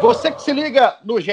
Você que se liga no GE,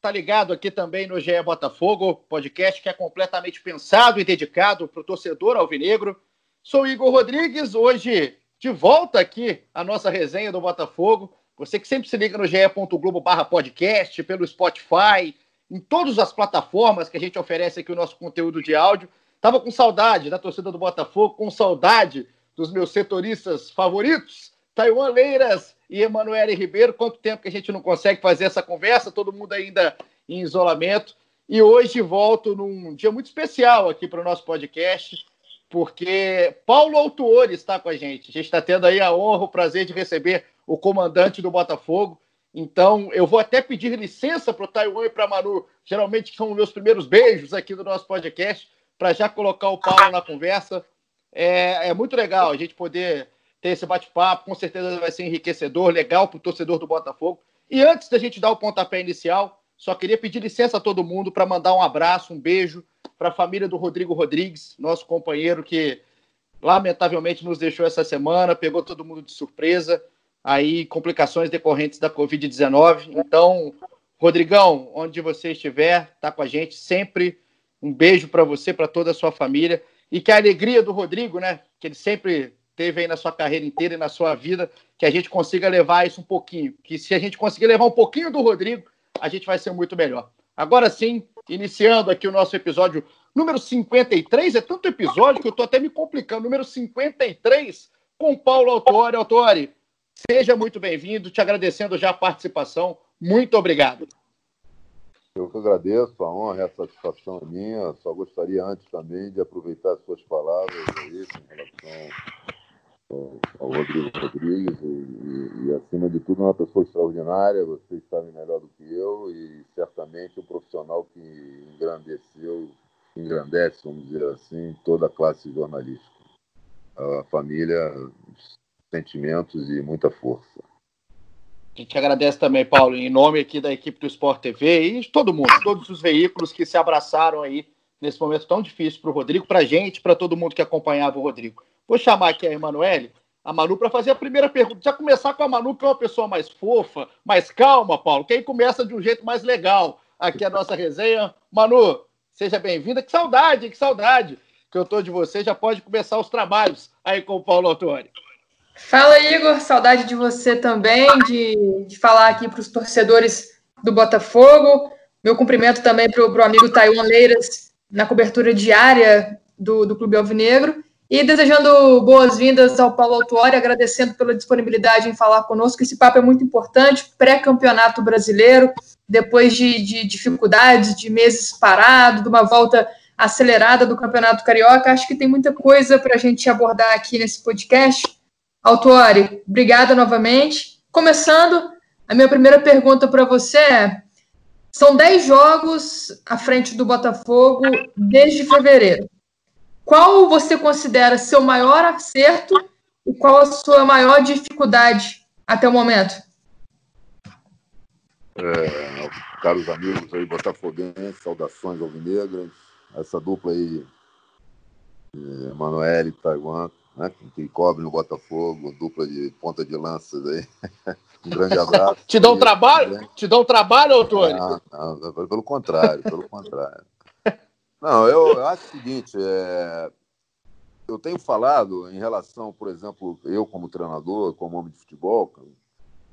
tá ligado aqui também no GE Botafogo, podcast que é completamente pensado e dedicado para o torcedor alvinegro. Sou Igor Rodrigues, hoje de volta aqui a nossa resenha do Botafogo. Você que sempre se liga no ge.globo barra podcast, pelo Spotify, em todas as plataformas que a gente oferece aqui o nosso conteúdo de áudio. Tava com saudade da torcida do Botafogo, com saudade dos meus setoristas favoritos, Taiwan Leiras e Emanuele Ribeiro. Quanto tempo que a gente não consegue fazer essa conversa, todo mundo ainda em isolamento. E hoje volto num dia muito especial aqui para o nosso podcast, porque Paulo Autuori está com a gente. A gente está tendo aí a honra, o prazer de receber o comandante do Botafogo. Então, eu vou até pedir licença para o Taiwan e para a Manu, geralmente são meus primeiros beijos aqui do nosso podcast, para já colocar o Paulo na conversa. É, é muito legal a gente poder ter esse bate-papo, com certeza vai ser enriquecedor, legal para o torcedor do Botafogo. E antes da gente dar o pontapé inicial, só queria pedir licença a todo mundo para mandar um abraço, um beijo para a família do Rodrigo Rodrigues, nosso companheiro que lamentavelmente nos deixou essa semana, pegou todo mundo de surpresa, aí complicações decorrentes da Covid-19. Então, Rodrigão, onde você estiver, tá com a gente sempre. Um beijo para você, para toda a sua família e que a alegria do Rodrigo, né, que ele sempre teve aí na sua carreira inteira e na sua vida, que a gente consiga levar isso um pouquinho. Que se a gente conseguir levar um pouquinho do Rodrigo, a gente vai ser muito melhor. Agora sim, iniciando aqui o nosso episódio número 53, é tanto episódio que eu estou até me complicando. Número 53, com Paulo Autori. Autori, seja muito bem-vindo, te agradecendo já a participação. Muito obrigado. Eu que agradeço, a honra a satisfação é minha. Só gostaria antes também de aproveitar as suas palavras aí, em relação ao Rodrigo Rodrigues e, e, e, acima de tudo, uma pessoa extraordinária. Vocês sabem melhor do que eu e certamente um profissional que engrandeceu, engrandece, vamos dizer assim, toda a classe jornalística. A família, sentimentos e muita força. A gente agradece também, Paulo, em nome aqui da equipe do Sport TV e de todo mundo, todos os veículos que se abraçaram aí nesse momento tão difícil para o Rodrigo, para a gente, para todo mundo que acompanhava o Rodrigo. Vou chamar aqui a Emanuele, a Manu, para fazer a primeira pergunta. Já começar com a Manu, que é uma pessoa mais fofa, mais calma, Paulo, que aí começa de um jeito mais legal aqui a nossa resenha. Manu, seja bem-vinda. Que saudade, que saudade que eu tô de você. Já pode começar os trabalhos aí com o Paulo Autori. Fala, Igor. Saudade de você também, de, de falar aqui para os torcedores do Botafogo. Meu cumprimento também para o amigo Taiwan Leiras na cobertura diária do, do Clube Alvinegro. E desejando boas-vindas ao Paulo Autuori, agradecendo pela disponibilidade em falar conosco. Esse papo é muito importante, pré-campeonato brasileiro, depois de, de, dificuldades, de meses parados, de uma volta acelerada do Campeonato Carioca. Acho que tem muita coisa para a gente abordar aqui nesse podcast. Autuori, obrigada novamente. Começando, a minha primeira pergunta para você é: são 10 jogos à frente do Botafogo desde fevereiro qual você considera seu maior acerto e qual a sua maior dificuldade até o momento? É, caros amigos aí, botafoguenses, saudações alvinegras, essa dupla aí, é, Manoel e Taiwan, né, que cobre no Botafogo, dupla de ponta de lanças aí. Um grande abraço. Te dão um trabalho? Te dão um trabalho, Antônio? Não, não, pelo contrário, pelo contrário. Não, eu, eu acho o seguinte, é, eu tenho falado em relação, por exemplo, eu como treinador, como homem de futebol,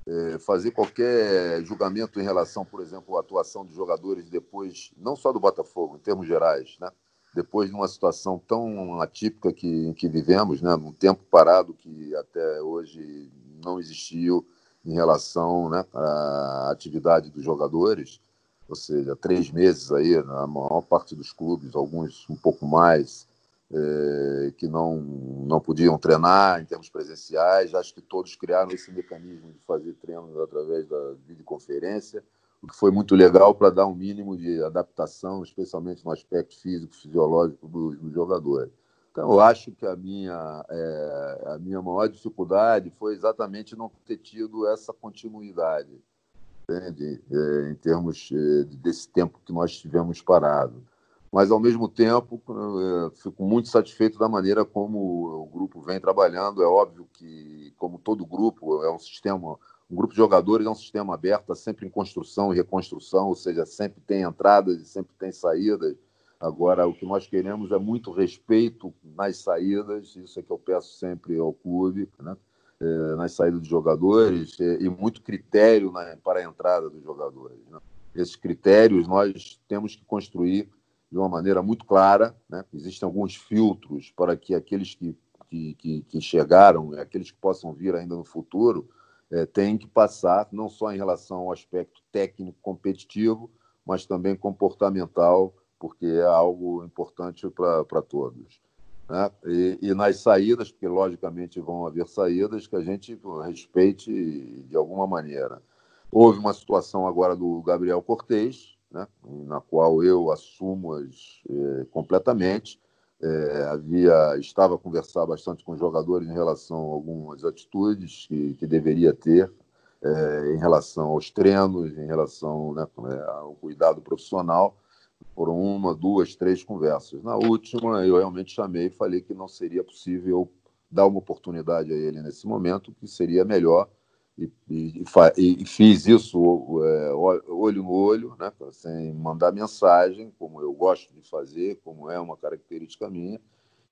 é, fazer qualquer julgamento em relação, por exemplo, à atuação de jogadores depois, não só do Botafogo, em termos gerais, né? depois de uma situação tão atípica que, que vivemos, né? um tempo parado que até hoje não existiu em relação né, à atividade dos jogadores, ou seja, três meses aí, na maior parte dos clubes, alguns um pouco mais, é, que não, não podiam treinar em termos presenciais. Acho que todos criaram esse mecanismo de fazer treinos através da videoconferência, o que foi muito legal para dar um mínimo de adaptação, especialmente no aspecto físico, fisiológico dos do jogadores. Então, eu acho que a minha, é, a minha maior dificuldade foi exatamente não ter tido essa continuidade, entende? É, em termos é, desse tempo que nós tivemos parado. Mas, ao mesmo tempo, é, fico muito satisfeito da maneira como o grupo vem trabalhando. É óbvio que, como todo grupo, é um sistema, um grupo de jogadores é um sistema aberto, está sempre em construção e reconstrução, ou seja, sempre tem entradas e sempre tem saídas Agora, o que nós queremos é muito respeito nas saídas, isso é que eu peço sempre ao clube, né? É, nas saídas dos jogadores, é, e muito critério né, para a entrada dos jogadores. Né? Esses critérios nós temos que construir de uma maneira muito clara. Né? Existem alguns filtros para que aqueles que, que, que, que chegaram, aqueles que possam vir ainda no futuro, é, que passar, não só em relação ao aspecto técnico competitivo, mas também comportamental porque é algo importante para todos. Né? E, e, nas saídas, porque logicamente vão haver saídas, que a gente respeite de alguma maneira. Houve uma situação agora do Gabriel Cortez, né? na qual eu assumo as, eh, completamente. É, havia estava a conversar bastante com os jogadores em relação a algumas atitudes que, que deveria ter é, em relação aos treinos, em relação né, ao cuidado profissional foram uma, duas, três conversas. Na última, eu realmente chamei e falei que não seria possível dar uma oportunidade a ele nesse momento, que seria melhor. E, e, e fiz isso é, olho no olho, né, sem mandar mensagem, como eu gosto de fazer, como é uma característica minha,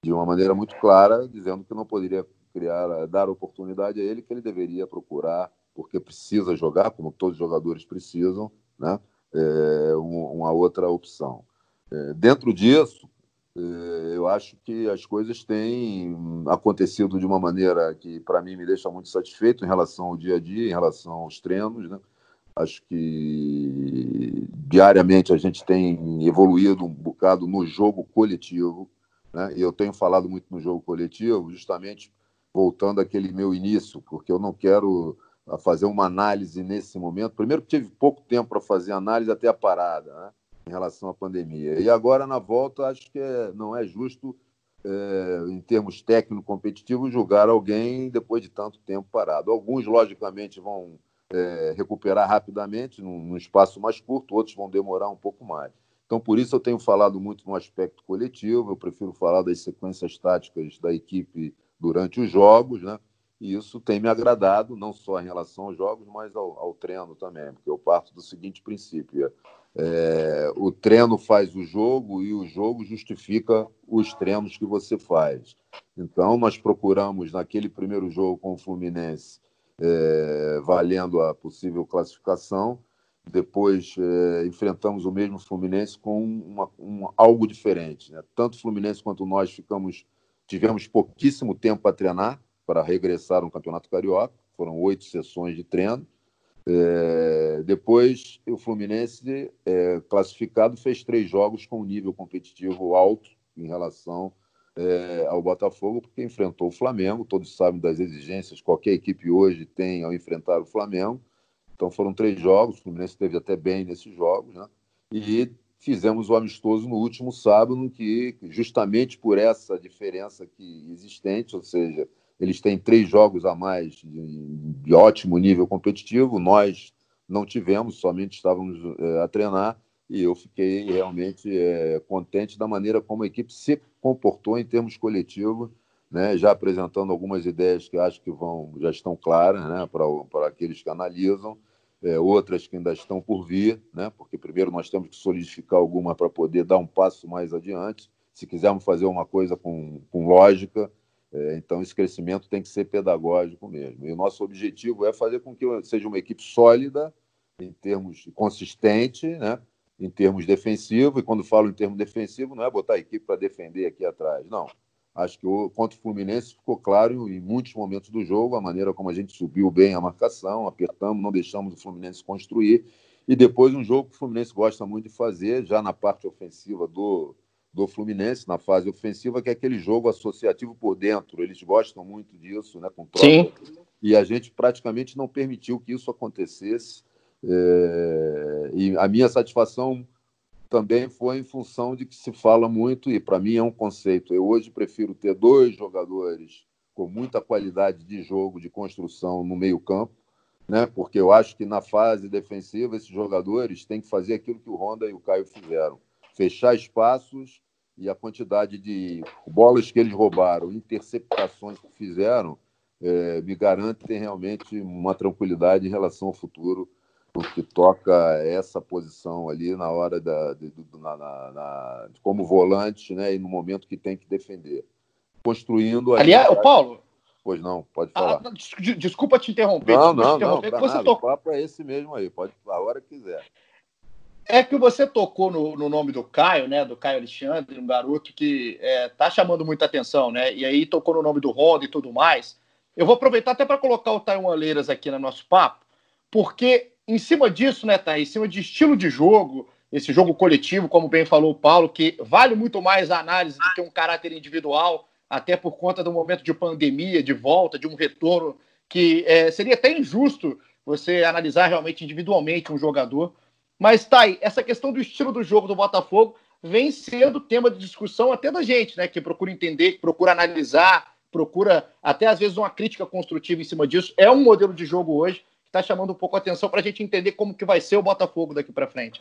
de uma maneira muito clara, dizendo que não poderia criar, dar oportunidade a ele, que ele deveria procurar, porque precisa jogar, como todos os jogadores precisam, né? É, uma outra opção. É, dentro disso, é, eu acho que as coisas têm acontecido de uma maneira que, para mim, me deixa muito satisfeito em relação ao dia a dia, em relação aos treinos. Né? Acho que diariamente a gente tem evoluído um bocado no jogo coletivo. Né? E eu tenho falado muito no jogo coletivo, justamente voltando àquele meu início, porque eu não quero a fazer uma análise nesse momento. Primeiro, tive pouco tempo para fazer análise até a parada, né, em relação à pandemia. E agora, na volta, acho que é, não é justo, é, em termos técnico-competitivos, julgar alguém depois de tanto tempo parado. Alguns, logicamente, vão é, recuperar rapidamente, num, num espaço mais curto, outros vão demorar um pouco mais. Então, por isso, eu tenho falado muito no aspecto coletivo, eu prefiro falar das sequências táticas da equipe durante os jogos, né? E isso tem me agradado, não só em relação aos jogos, mas ao, ao treino também, porque eu parto do seguinte princípio: é, o treino faz o jogo e o jogo justifica os treinos que você faz. Então, nós procuramos, naquele primeiro jogo com o Fluminense, é, valendo a possível classificação, depois é, enfrentamos o mesmo Fluminense com uma, um, algo diferente. Né? Tanto o Fluminense quanto nós ficamos, tivemos pouquíssimo tempo para treinar para regressar no Campeonato Carioca. Foram oito sessões de treino. É, depois, o Fluminense, é, classificado, fez três jogos com um nível competitivo alto em relação é, ao Botafogo, porque enfrentou o Flamengo. Todos sabem das exigências que qualquer equipe hoje tem ao enfrentar o Flamengo. Então, foram três jogos. O Fluminense esteve até bem nesses jogos. Né? E fizemos o amistoso no último sábado, que, justamente por essa diferença que existente, ou seja, eles têm três jogos a mais de, de ótimo nível competitivo. Nós não tivemos, somente estávamos é, a treinar. E eu fiquei realmente é, contente da maneira como a equipe se comportou em termos coletivos, né? já apresentando algumas ideias que acho que vão já estão claras né? para, aqueles que analisam, é, outras que ainda estão por vir, né? porque primeiro nós temos que solidificar alguma para poder dar um passo mais adiante. Se quisermos fazer uma coisa com, com lógica, então, esse crescimento tem que ser pedagógico mesmo. E o nosso objetivo é fazer com que seja uma equipe sólida, em termos consistente, né? em termos defensivo. E quando falo em termos defensivo, não é botar a equipe para defender aqui atrás. Não. Acho que o, contra o Fluminense ficou claro em muitos momentos do jogo a maneira como a gente subiu bem a marcação, apertamos, não deixamos o Fluminense construir. E depois um jogo que o Fluminense gosta muito de fazer, já na parte ofensiva do, do Fluminense na fase ofensiva, que é aquele jogo associativo por dentro. Eles gostam muito disso, né? Com troca. Sim. E a gente praticamente não permitiu que isso acontecesse. É... E a minha satisfação também foi em função de que se fala muito, e para mim é um conceito. Eu hoje prefiro ter dois jogadores com muita qualidade de jogo, de construção no meio-campo, né? porque eu acho que na fase defensiva esses jogadores têm que fazer aquilo que o Honda e o Caio fizeram fechar espaços e a quantidade de bolas que eles roubaram, interceptações que fizeram, é, me garantem realmente uma tranquilidade em relação ao futuro, porque toca essa posição ali na hora da, de, na, na, na, como volante, né, e no momento que tem que defender, construindo. Aliás, o Paulo. Pois não, pode falar. Ah, desculpa te interromper. Não, não, te interromper, não. Nada, tocou... O papo é esse mesmo aí, pode a hora que quiser. É que você tocou no, no, nome do Caio, né? Do Caio Alexandre, um garoto que é, tá chamando muita atenção, né? E aí tocou no nome do Honda e tudo mais. Eu vou aproveitar até para colocar o Taiwan Leiras aqui no nosso papo, porque em cima disso, né, tá? Em cima de estilo de jogo, esse jogo coletivo, como bem falou o Paulo, que vale muito mais a análise do que um caráter individual, até por conta do momento de pandemia, de volta, de um retorno, que é, seria até injusto você analisar realmente individualmente um jogador. Mas tá aí, essa questão do estilo do jogo do Botafogo vem sendo tema de discussão até da gente, né? Que procura entender, que procura analisar, procura até às vezes uma crítica construtiva em cima disso. É um modelo de jogo hoje que está chamando um pouco a atenção para a gente entender como que vai ser o Botafogo daqui para frente.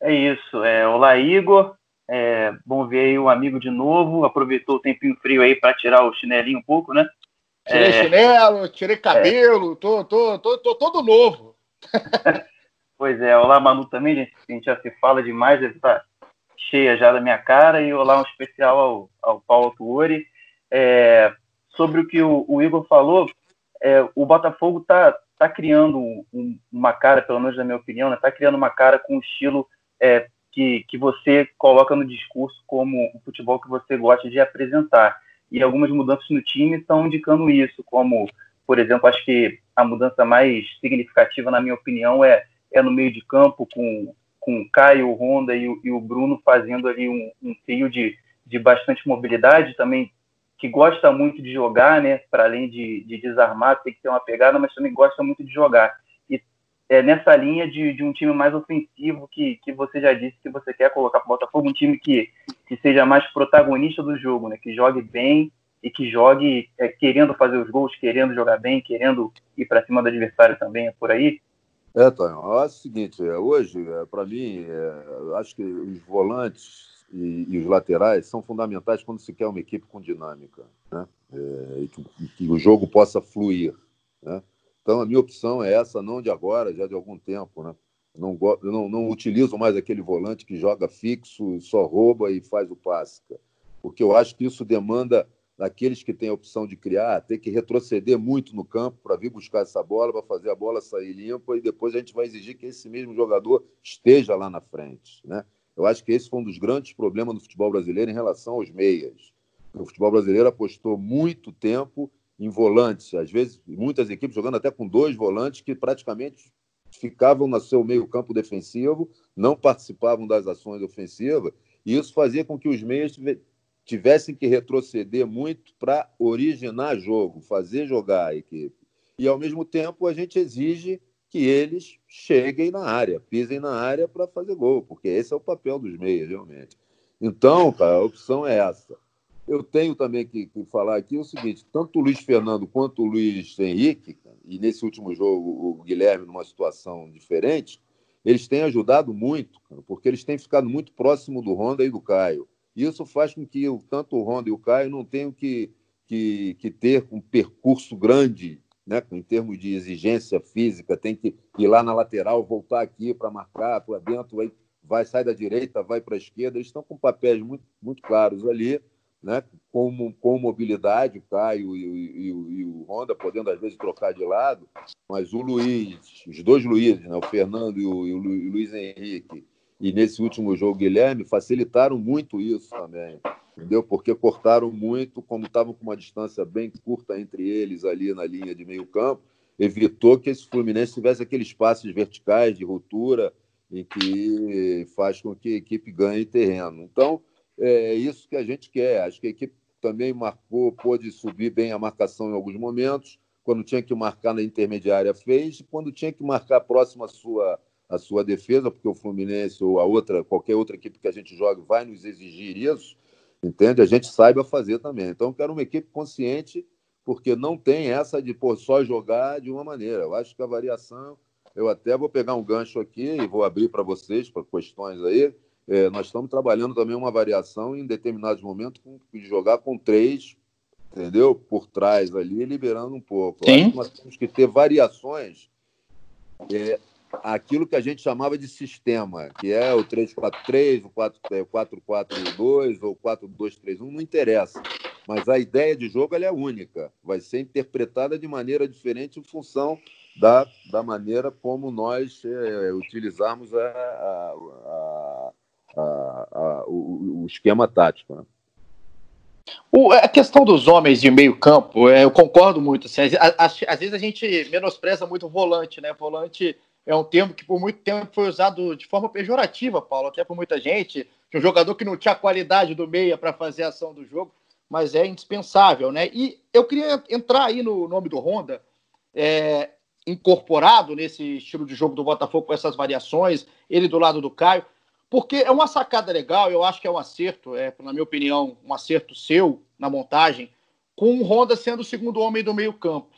É isso. É, olá, Igor. É, bom ver aí o amigo de novo. Aproveitou o tempinho frio aí para tirar o chinelinho um pouco, né? Tirei é... chinelo, tirei cabelo, é... tô, tô, tô, tô todo novo. pois é, olá Manu também, gente, a gente já se fala demais, ele tá cheia já da minha cara, e olá um especial ao, ao Paulo Tuori. É, sobre o que o, o Igor falou, é, o Botafogo tá, tá criando um, uma cara, pelo menos na minha opinião, né, tá criando uma cara com um estilo é, que, que você coloca no discurso como o futebol que você gosta de apresentar. E algumas mudanças no time estão indicando isso, como por exemplo, acho que a mudança mais significativa, na minha opinião, é, é no meio de campo, com, com o Caio, o Honda e o, e o Bruno fazendo ali um, um trio de, de bastante mobilidade, também que gosta muito de jogar, né? Para além de, de desarmar, tem que ter uma pegada, mas também gosta muito de jogar. E é nessa linha de, de um time mais ofensivo que, que você já disse que você quer colocar para o Botafogo, um time que, que seja mais protagonista do jogo, né? Que jogue bem, e que jogue é, querendo fazer os gols, querendo jogar bem, querendo ir para cima do adversário também, é por aí? É, Tonho, é o seguinte, é, hoje, é, para mim, é, acho que os volantes e, e, os laterais são fundamentais quando se quer uma equipe com dinâmica, né? É, e, que, e, que, o jogo possa fluir, né? Então, a minha opção é essa, não de agora, já de algum tempo, né? Não, não, não utilizo mais aquele volante que joga fixo, só rouba e faz o passe, porque eu acho que isso demanda daqueles que têm a opção de criar, ter que retroceder muito no campo para vir buscar essa bola, para fazer a bola sair limpa e depois a gente vai exigir que esse mesmo jogador esteja lá na frente. Né? Eu acho que esse foi um dos grandes problemas do futebol brasileiro em relação aos meias. O futebol brasileiro apostou muito tempo em volantes, às vezes muitas equipes jogando até com dois volantes que praticamente ficavam no seu meio campo defensivo, não participavam das ações ofensivas, e isso fazia com que os meias tivessem que retroceder muito para originar jogo, fazer jogar a equipe. E, ao mesmo tempo, a gente exige que eles cheguem na área, pisem na área para fazer gol, porque esse é o papel dos meias, realmente. Então, cara, a opção é essa. Eu tenho também que, que falar aqui o seguinte: tanto o Luiz Fernando quanto o Luiz Henrique, e nesse último jogo o Guilherme numa situação diferente, eles têm ajudado muito, porque eles têm ficado muito próximo do Honda e do Caio. Isso faz com que tanto o Honda e o Caio não tenham que, que, que ter um percurso grande né, em termos de exigência física, tem que ir lá na lateral, voltar aqui para marcar, para dentro, vai, vai sair da direita, vai para a esquerda. Eles estão com papéis muito, muito claros ali, né, com, com mobilidade, o Caio e, e, e, o Honda podendo às vezes trocar de lado, mas o Luiz, os dois Luizes, né, o Fernando e o, e o Luiz Henrique, e nesse último jogo, Guilherme, facilitaram muito isso também, entendeu? Porque cortaram muito, como estavam com uma distância bem curta entre eles ali na linha de meio campo, evitou que esse Fluminense tivesse aqueles passes verticais de ruptura e que faz com que a equipe ganhe terreno. Então, é isso que a gente quer. Acho que a equipe também marcou, pôde subir bem a marcação em alguns momentos. Quando tinha que marcar na intermediária, fez. Quando tinha que marcar próximo à sua, à sua defesa, porque o Fluminense ou a outra, qualquer outra equipe que a gente jogue vai nos exigir isso, entende? A gente saiba fazer também. Então, eu quero uma equipe consciente, porque não tem essa de pô, só jogar de uma maneira. Eu acho que a variação. Eu até vou pegar um gancho aqui e vou abrir para vocês, para questões aí é, nós estamos trabalhando também uma variação em determinados momentos de jogar com três, entendeu? Por trás ali, liberando um pouco. Sim. nós temos que ter variações. É, aquilo que a gente chamava de sistema, que é o 3-4-3, o 4-4-2 ou 4-2-3-1, não interessa. Mas a ideia de jogo é única, vai ser interpretada de maneira diferente em função da, da maneira como nós é, utilizarmos a, a, a o, o, esquema tático. Né? O, a questão dos homens de meio campo, é, eu concordo muito. Assim, às, às, vezes a gente menospreza muito o volante, né? Volante é um termo que por muito tempo foi usado de forma pejorativa, Paulo, até por muita gente. Um jogador que não tinha qualidade do meia para fazer a ação do jogo, mas é indispensável, né? E eu queria entrar aí no nome do Honda, é, incorporado nesse estilo de jogo do Botafogo com essas variações, ele do lado do Caio. Porque é uma sacada legal, eu acho que é um acerto, é, na minha opinião, um acerto seu na montagem, com o Honda sendo o segundo homem do meio-campo.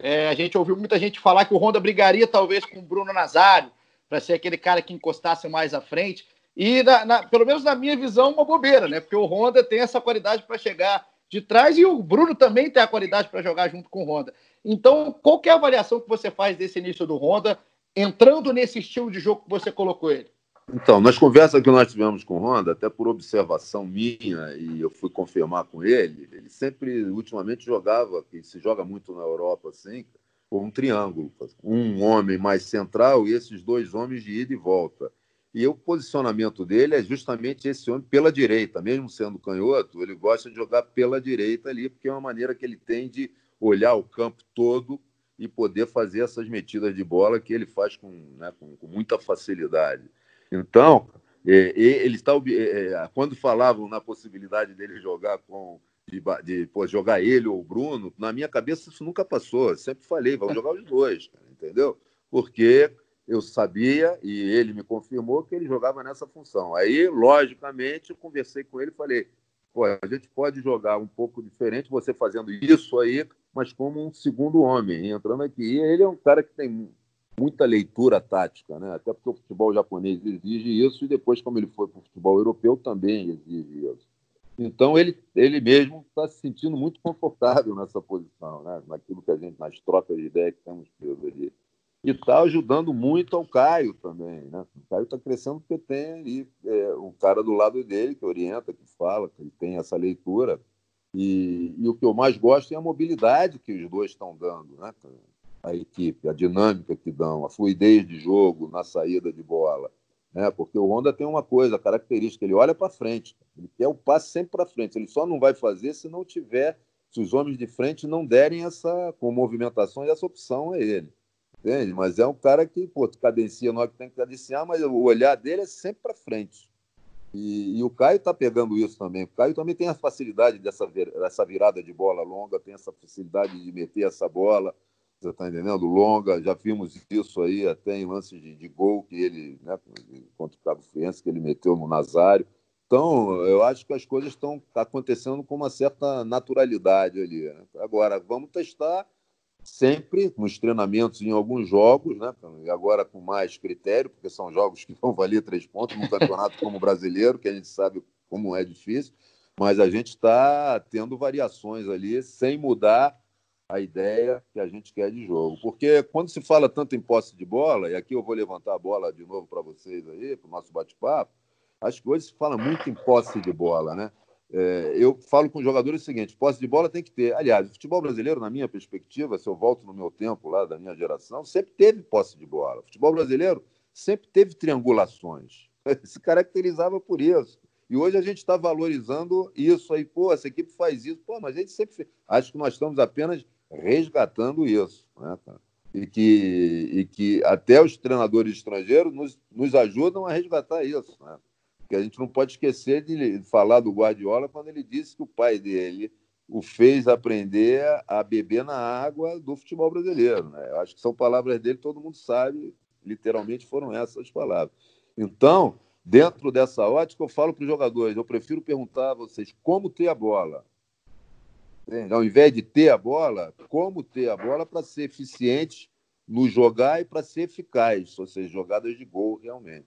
É, a gente ouviu muita gente falar que o Honda brigaria talvez com o Bruno Nazário, para ser aquele cara que encostasse mais à frente. E, na, na, pelo menos na minha visão, uma bobeira, né? Porque o Honda tem essa qualidade para chegar de trás e o Bruno também tem a qualidade para jogar junto com o Honda. Então, qual é a avaliação que você faz desse início do Honda, entrando nesse estilo de jogo que você colocou ele? Então, nas conversas que nós tivemos com o Honda, até por observação minha, e eu fui confirmar com ele, ele sempre, ultimamente, jogava, que se joga muito na Europa, assim, com um triângulo. Um homem mais central e esses dois homens de ida e volta. E o posicionamento dele é justamente esse homem pela direita, mesmo sendo canhoto, ele gosta de jogar pela direita ali, porque é uma maneira que ele tem de olhar o campo todo e poder fazer essas metidas de bola que ele faz com, né, com, com muita facilidade. Então, é, ele está é, é, quando falavam na possibilidade dele jogar com de, de pô, jogar ele ou o Bruno, na minha cabeça isso nunca passou. Eu sempre falei, vamos jogar os dois, entendeu? Porque eu sabia e ele me confirmou que ele jogava nessa função. Aí, logicamente, eu conversei com ele e falei: pô, a gente pode jogar um pouco diferente, você fazendo isso aí, mas como um segundo homem, entrando aqui. E ele é um cara que tem muita leitura tática, né? até porque o futebol japonês exige isso, e depois, como ele foi para o futebol europeu, também exige isso. Então, ele, ele mesmo está se sentindo muito confortável nessa posição, né? naquilo que a gente, nas trocas de ideia que temos tido ali. E está ajudando muito ao Caio também. Né? O Caio está crescendo porque tem ali é, um cara do lado dele que orienta, que fala, que tem essa leitura. E, e o que eu mais gosto é a mobilidade que os dois estão dando. Né? A equipe, a dinâmica que dão, a fluidez de jogo na saída de bola. Né? Porque o Honda tem uma coisa, a característica, ele olha para frente, ele quer o passe sempre para frente, ele só não vai fazer se não tiver, se os homens de frente não derem essa, com movimentação, essa opção a ele. Entende? Mas é um cara que, pô, cadencia nós que tem que cadenciar, mas o olhar dele é sempre para frente. E, e, o Caio está pegando isso também. O Caio também tem a facilidade dessa, dessa virada de bola longa, tem essa facilidade de meter essa bola, está entendendo? Longa, já vimos isso aí até em lances de, de gol que ele, né, contra o Cabo Friense, que ele meteu no Nazário. Então, eu acho que as coisas estão acontecendo com uma certa naturalidade ali. Né? Agora, vamos testar sempre nos treinamentos em alguns jogos, né? e agora com mais critério, porque são jogos que vão valer três pontos num campeonato como o brasileiro, que a gente sabe como é difícil, mas a gente está tendo variações ali sem mudar a ideia que a gente quer de jogo. Porque quando se fala tanto em posse de bola, e aqui eu vou levantar a bola de novo para vocês aí, para o nosso bate-papo, acho que hoje se fala muito em posse de bola, né? É, eu falo com os jogadores o seguinte: posse de bola tem que ter. Aliás, o futebol brasileiro, na minha perspectiva, se eu volto no meu tempo lá da minha geração, sempre teve posse de bola. O futebol brasileiro sempre teve triangulações. Se caracterizava por isso. E hoje a gente está valorizando isso aí. Pô, essa equipe faz isso. Pô, mas a gente sempre. Acho que nós estamos apenas resgatando isso. Né, e que, e que até os treinadores estrangeiros nos, nos ajudam a resgatar isso. Né? Porque a gente não pode esquecer de falar do Guardiola quando ele disse que o pai dele o fez aprender a beber na água do futebol brasileiro. Né? Eu acho que são palavras dele, todo mundo sabe, literalmente foram essas palavras. Então, dentro dessa ótica, eu falo para os jogadores: eu prefiro perguntar a vocês como ter a bola. Entende? Ao invés de ter a bola, como ter a bola para ser eficiente no jogar e para ser eficaz, ou seja, jogadas de gol realmente.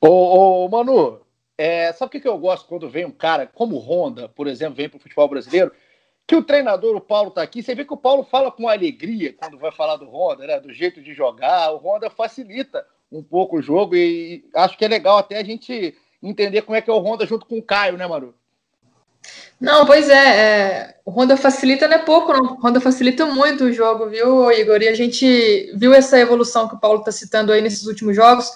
Ô, ô Manu, é, sabe o que eu gosto quando vem um cara como Honda, por exemplo, vem para o futebol brasileiro? Que o treinador, o Paulo, está aqui. Você vê que o Paulo fala com alegria quando vai falar do Honda, né? do jeito de jogar. O Honda facilita um pouco o jogo e acho que é legal até a gente entender como é que é o Honda junto com o Caio, né, Maru? Não, pois é, é, o Honda facilita não é pouco, não. O Honda facilita muito o jogo, viu, Igor? E a gente viu essa evolução que o Paulo está citando aí nesses últimos jogos.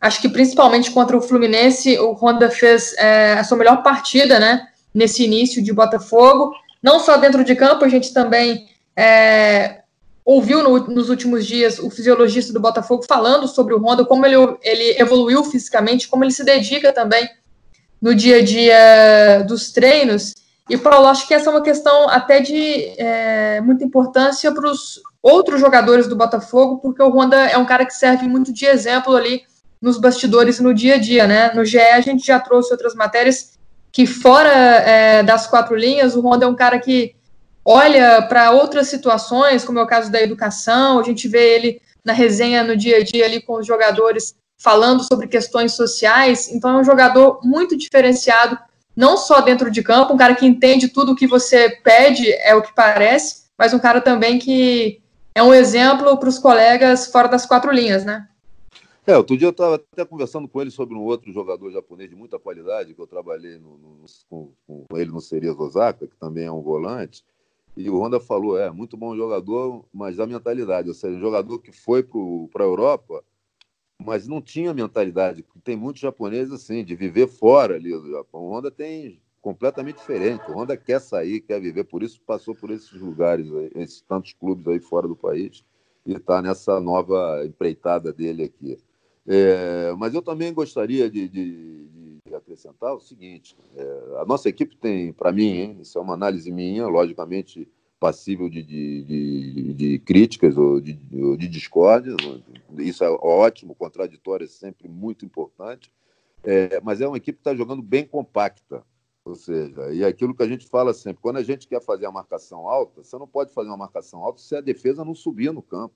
Acho que principalmente contra o Fluminense, o Honda fez é, a sua melhor partida, né? Nesse início de Botafogo. Não só dentro de campo, a gente também é, ouviu no, nos últimos dias o fisiologista do Botafogo falando sobre o Honda, como ele, ele evoluiu fisicamente, como ele se dedica também no dia a dia dos treinos. E, Paulo, acho que essa é uma questão até de é, muita importância para os outros jogadores do Botafogo, porque o Honda é um cara que serve muito de exemplo ali nos bastidores no dia a dia, né? No GE a gente já trouxe outras matérias que, fora é, das quatro linhas, o Honda é um cara que olha para outras situações, como é o caso da educação, a gente vê ele na resenha no dia a dia ali com os jogadores falando sobre questões sociais, então é um jogador muito diferenciado não só dentro de campo, um cara que entende tudo o que você pede, é o que parece, mas um cara também que é um exemplo para os colegas fora das quatro linhas, né? É, outro dia eu estava até conversando com ele sobre um outro jogador japonês de muita qualidade, que eu trabalhei no, no, com, com, ele no Cerezo Osaka, que também é um volante, e o Honda falou, é, muito bom jogador, mas a mentalidade, ou seja, um jogador que foi para a Europa, mas não tinha mentalidade. Tem muitos japoneses assim, de viver fora ali do Japão. O Honda tem completamente diferente. O Honda quer sair, quer viver, por isso passou por esses lugares, aí, esses tantos clubes aí fora do país, e está nessa nova empreitada dele aqui. É, mas eu também gostaria de, de, de acrescentar o seguinte: é, a nossa equipe tem, para mim, hein, isso é uma análise minha, logicamente passível de, de, de, de críticas ou de, de discórdia. Isso é ótimo, contraditório é sempre muito importante. É, mas é uma equipe que está jogando bem compacta. Ou seja, e é aquilo que a gente fala sempre, quando a gente quer fazer a marcação alta, você não pode fazer uma marcação alta se a defesa não subir no campo.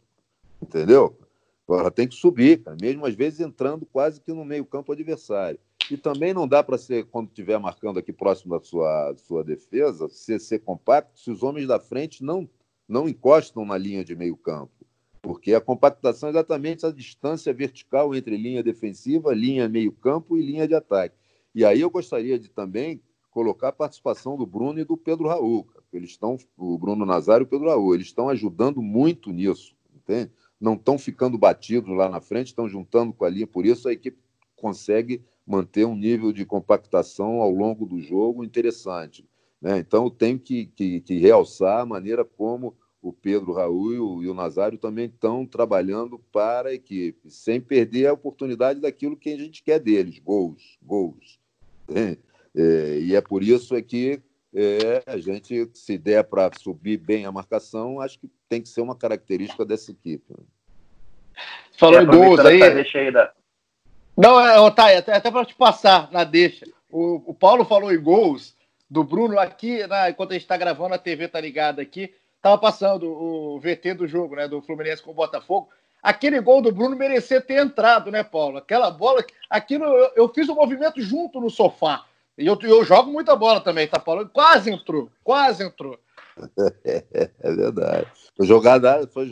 Entendeu? Ela tem que subir, cara, mesmo às vezes entrando quase que no meio-campo adversário. E também não dá para ser, quando estiver marcando aqui próximo da sua, sua defesa, ser, ser compacto se os homens da frente não, não encostam na linha de meio campo. Porque a compactação é exatamente a distância vertical entre linha defensiva, linha meio campo e linha de ataque. E aí eu gostaria de também colocar a participação do Bruno e do Pedro Raul. Eles estão, o Bruno Nazário e o Pedro Raul, eles estão ajudando muito nisso, entende? Não estão ficando batidos lá na frente, estão juntando com a linha, por isso a equipe consegue manter um nível de compactação ao longo do jogo interessante. Né? Então, eu tenho que, que, que, realçar a maneira como o Pedro Raul e o, e o Nazário também estão trabalhando para a equipe, sem perder a oportunidade daquilo que a gente quer deles, gols, gols. Né? É, e é por isso é que é, a gente, se der para subir bem a marcação, acho que tem que ser uma característica dessa equipe. Né? Falou é, em gols aí. Deixa aí da, não, é, Otávio, até, até para te passar na deixa. O, o, Paulo falou em gols do Bruno aqui, né, enquanto a gente está gravando, a TV tá ligada aqui. Tava passando o VT do jogo, né? Do Fluminense com o Botafogo. Aquele gol do Bruno merecia ter entrado, né, Paulo? Aquela bola. Aquilo eu, eu fiz o um movimento junto no sofá. E eu, eu jogo muita bola também, tá, Paulo? Quase entrou, quase entrou. É, verdade. Foi jogada, foi,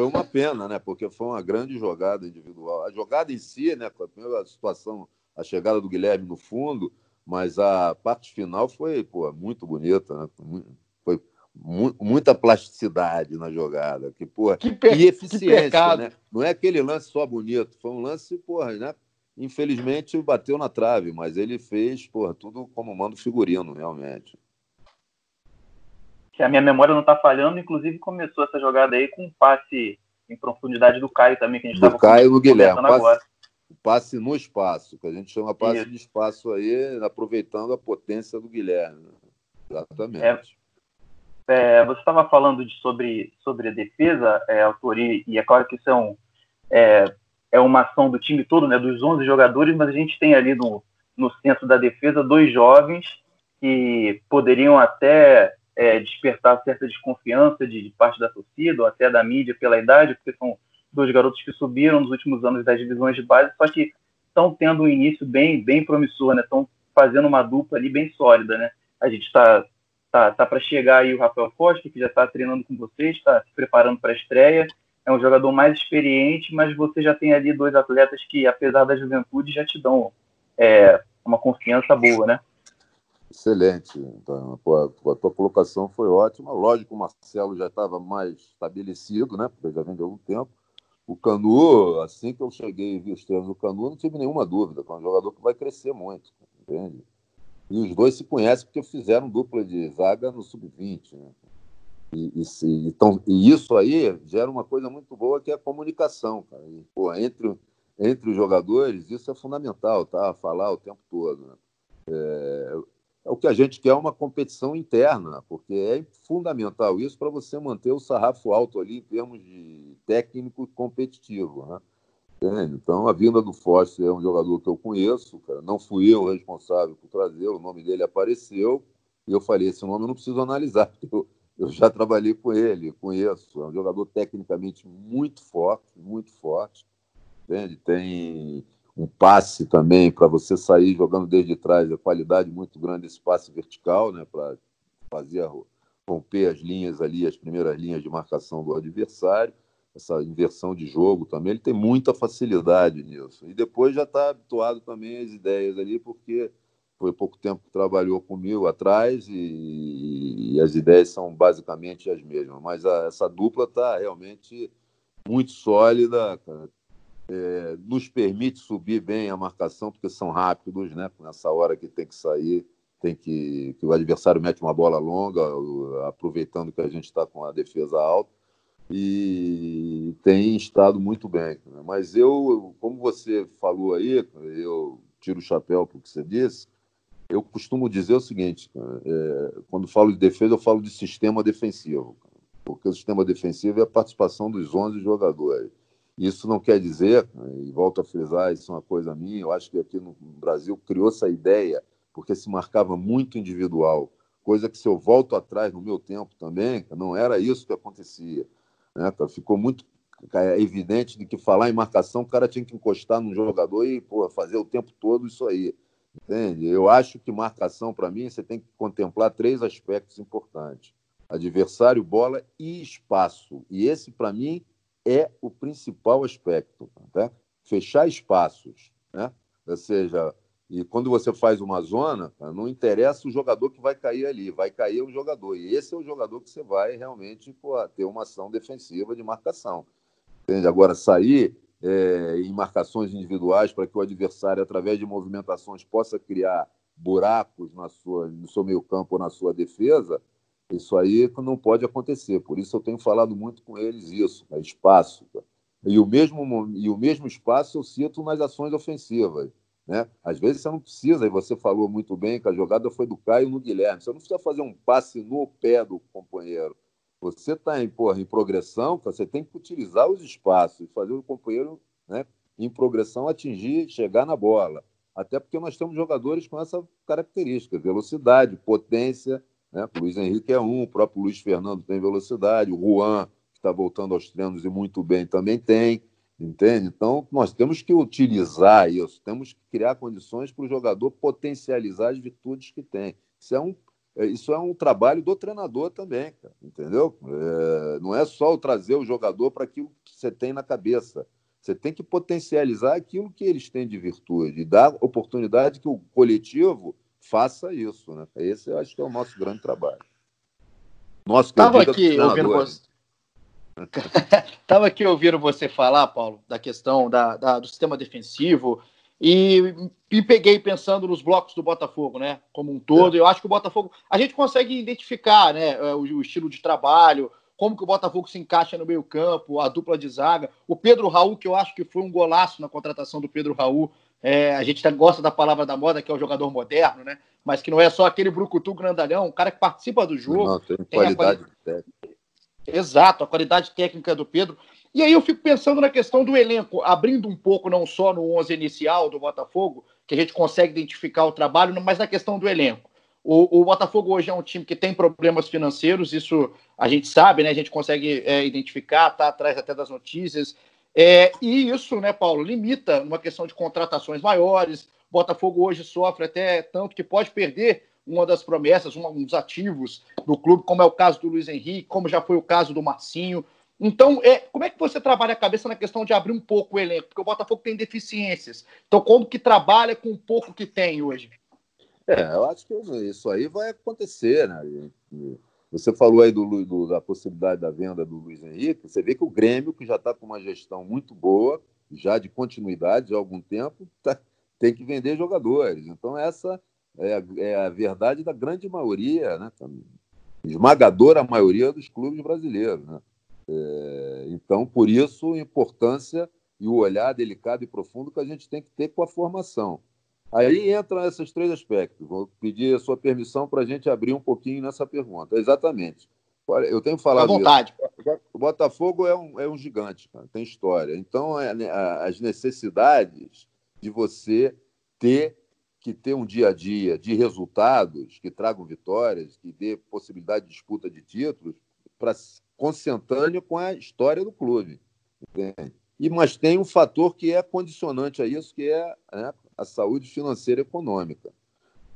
foi uma pena, né? Porque foi uma grande jogada individual. A jogada em si, né? A situação, a chegada do Guilherme no fundo, mas a parte final foi pô, muito bonita, né? Foi mu muita plasticidade na jogada, que, pô, que e eficiência, né? Não é aquele lance só bonito, foi um lance, porra, né? Infelizmente bateu na trave, mas ele fez, porra, tudo como manda o figurino, realmente se a minha memória não está falhando, inclusive começou essa jogada aí com um passe em profundidade do Caio também, que a gente estava Caio no Guilherme, passe, agora. Passe no espaço, que a gente chama passe Isso. de espaço aí, aproveitando a potência do Guilherme. Exatamente. É, é, você estava falando de, sobre, sobre a defesa, é, autoria, e é claro que isso é, um, é, é uma ação do time todo, né, dos 11 jogadores, mas a gente tem ali no, no centro da defesa dois jovens que poderiam até é, despertar certa desconfiança de, de, parte da torcida ou até da mídia pela idade, porque são dois garotos que subiram nos últimos anos das divisões de base, só que estão tendo um início bem, bem promissor, né? Estão fazendo uma dupla ali bem sólida, né? A gente está tá, tá para chegar aí o Rafael Costa, que já está treinando com vocês, está se preparando para a estreia. É um jogador mais experiente, mas você já tem ali dois atletas que, apesar da juventude, já te dão é, uma confiança boa, né? Excelente. Então, a, tua colocação foi ótima. Lógico, o Marcelo já estava mais estabelecido, né? Porque já vem de algum tempo. O Canu, assim que eu cheguei e vi os treinos do Canu, não tive nenhuma dúvida. É um jogador que vai crescer muito, entende? E os dois se conhecem porque fizeram dupla de zaga no sub-20. Né? E, e, então, e isso aí gera uma coisa muito boa que é a comunicação. Cara. E, pô, entre, entre os jogadores, isso é fundamental, tá? Falar o tempo todo. Né? É, o que a gente quer é uma competição interna, porque é fundamental isso para você manter o sarrafo alto ali em termos de técnico competitivo. Né? Então, a vinda do Foster é um jogador que eu conheço, cara. não fui eu responsável por trazer, o nome dele apareceu, e eu falei, esse nome eu não preciso analisar, eu, eu já trabalhei com ele, conheço, é um jogador tecnicamente muito forte, muito forte, entende? Tem um passe também para você sair jogando desde trás, a qualidade muito grande desse passe vertical, né, para fazer romper as linhas ali, as primeiras linhas de marcação do adversário essa inversão de jogo também, ele tem muita facilidade nisso. E depois já está habituado também às ideias ali, porque foi pouco tempo que trabalhou comigo atrás e, e as ideias são basicamente as mesmas. Mas a, essa dupla está realmente muito sólida, é, nos permite subir bem a marcação, porque são rápidos, né? Nessa hora que tem que sair, tem que, que o adversário mete uma bola longa, aproveitando que a gente está com a defesa alta e tem estado muito bem. Né? Mas eu, como você falou aí, eu tiro o chapéu para o que você disse, eu costumo dizer o seguinte: é, quando falo de defesa, eu falo de sistema defensivo, porque o sistema defensivo é a participação dos 11 jogadores. Isso não quer dizer, e volto a frisar, isso é uma coisa minha, eu acho que aqui no Brasil criou essa ideia, porque se marcava muito individual, coisa que se eu volto atrás no meu tempo também, não era isso que acontecia. Né, Ficou muito é evidente de que falar em marcação, o cara tinha que encostar no jogador e pô, fazer o tempo todo isso aí. Entende? Eu acho que marcação, para mim, você tem que contemplar três aspectos importantes: adversário, bola e espaço. E esse, para mim, é o principal aspecto. Tá? Fechar espaços. Né? Ou seja, e quando você faz uma zona, não interessa o jogador que vai cair ali, vai cair o jogador. E esse é o jogador que você vai realmente pô, ter uma ação defensiva de marcação. Entende? Agora, sair é, em marcações individuais para que o adversário, através de movimentações, possa criar buracos na sua, no seu meio campo ou na sua defesa, isso aí não pode acontecer. Por isso eu tenho falado muito com eles isso, né? espaço. E o, mesmo, e o mesmo espaço eu cito nas ações ofensivas. Né? Às vezes você não precisa, e você falou muito bem que a jogada foi do Caio no Guilherme. Você não precisa fazer um passe no pé do companheiro. Você está em, em progressão, você tem que utilizar os espaços fazer o companheiro né, em progressão atingir, chegar na bola. Até porque nós temos jogadores com essa característica: velocidade, potência. Né? O Luiz Henrique é um, o próprio Luiz Fernando tem velocidade, o Juan, que está voltando aos treinos e muito bem, também tem. Entende? Então, nós temos que utilizar isso, temos que criar condições para o jogador potencializar as virtudes que tem. Isso é um, é, isso é um trabalho do treinador também, cara, entendeu? É, não é só trazer o jogador para aquilo que você tem na cabeça. Você tem que potencializar aquilo que eles têm de virtude e dar oportunidade que o coletivo faça isso. Né? Esse eu acho que é o nosso grande trabalho. Nosso Estava aqui ouvindo você. Estava aqui ouvindo você falar, Paulo, da questão da, da, do sistema defensivo e me peguei pensando nos blocos do Botafogo, né? Como um todo. É. Eu acho que o Botafogo. A gente consegue identificar né, o, o estilo de trabalho, como que o Botafogo se encaixa no meio campo, a dupla de zaga. O Pedro Raul, que eu acho que foi um golaço na contratação do Pedro Raul. É, a gente gosta da palavra da moda, que é o jogador moderno, né? Mas que não é só aquele brucutu grandalhão, um cara que participa do jogo. Não, tem, tem qualidade técnica. Exato, a qualidade técnica do Pedro. E aí eu fico pensando na questão do elenco, abrindo um pouco não só no 11 inicial do Botafogo, que a gente consegue identificar o trabalho, mas na questão do elenco. O, o Botafogo hoje é um time que tem problemas financeiros, isso a gente sabe, né? A gente consegue é, identificar, tá atrás até das notícias. É, e isso, né, Paulo, limita uma questão de contratações maiores. Botafogo hoje sofre até tanto que pode perder uma das promessas, um dos ativos do clube, como é o caso do Luiz Henrique, como já foi o caso do Marcinho. Então, é, como é que você trabalha a cabeça na questão de abrir um pouco o elenco? Porque o Botafogo tem deficiências. Então, como que trabalha com o pouco que tem hoje? É, eu acho que isso aí vai acontecer, né? Você falou aí do, do, da possibilidade da venda do Luiz Henrique. Você vê que o Grêmio, que já está com uma gestão muito boa, já de continuidade há algum tempo, tá, tem que vender jogadores. Então, essa é a, é a verdade da grande maioria, né? esmagadora maioria dos clubes brasileiros. Né? É, então, por isso, a importância e o olhar delicado e profundo que a gente tem que ter com a formação. Aí entram esses três aspectos. Vou pedir a sua permissão para a gente abrir um pouquinho nessa pergunta. Exatamente. Eu tenho falado. À vontade. Isso. O Botafogo é um, é um gigante, cara, tem história. Então, é, né, as necessidades de você ter que ter um dia a dia de resultados que tragam vitórias, que dê possibilidade de disputa de títulos, para consentâneo com a história do clube. Entende? E, mas tem um fator que é condicionante a isso, que é né, a saúde financeira e econômica.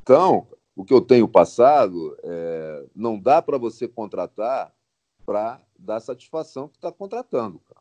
Então, o que eu tenho passado, é, não dá para você contratar para dar satisfação que está contratando. Cara.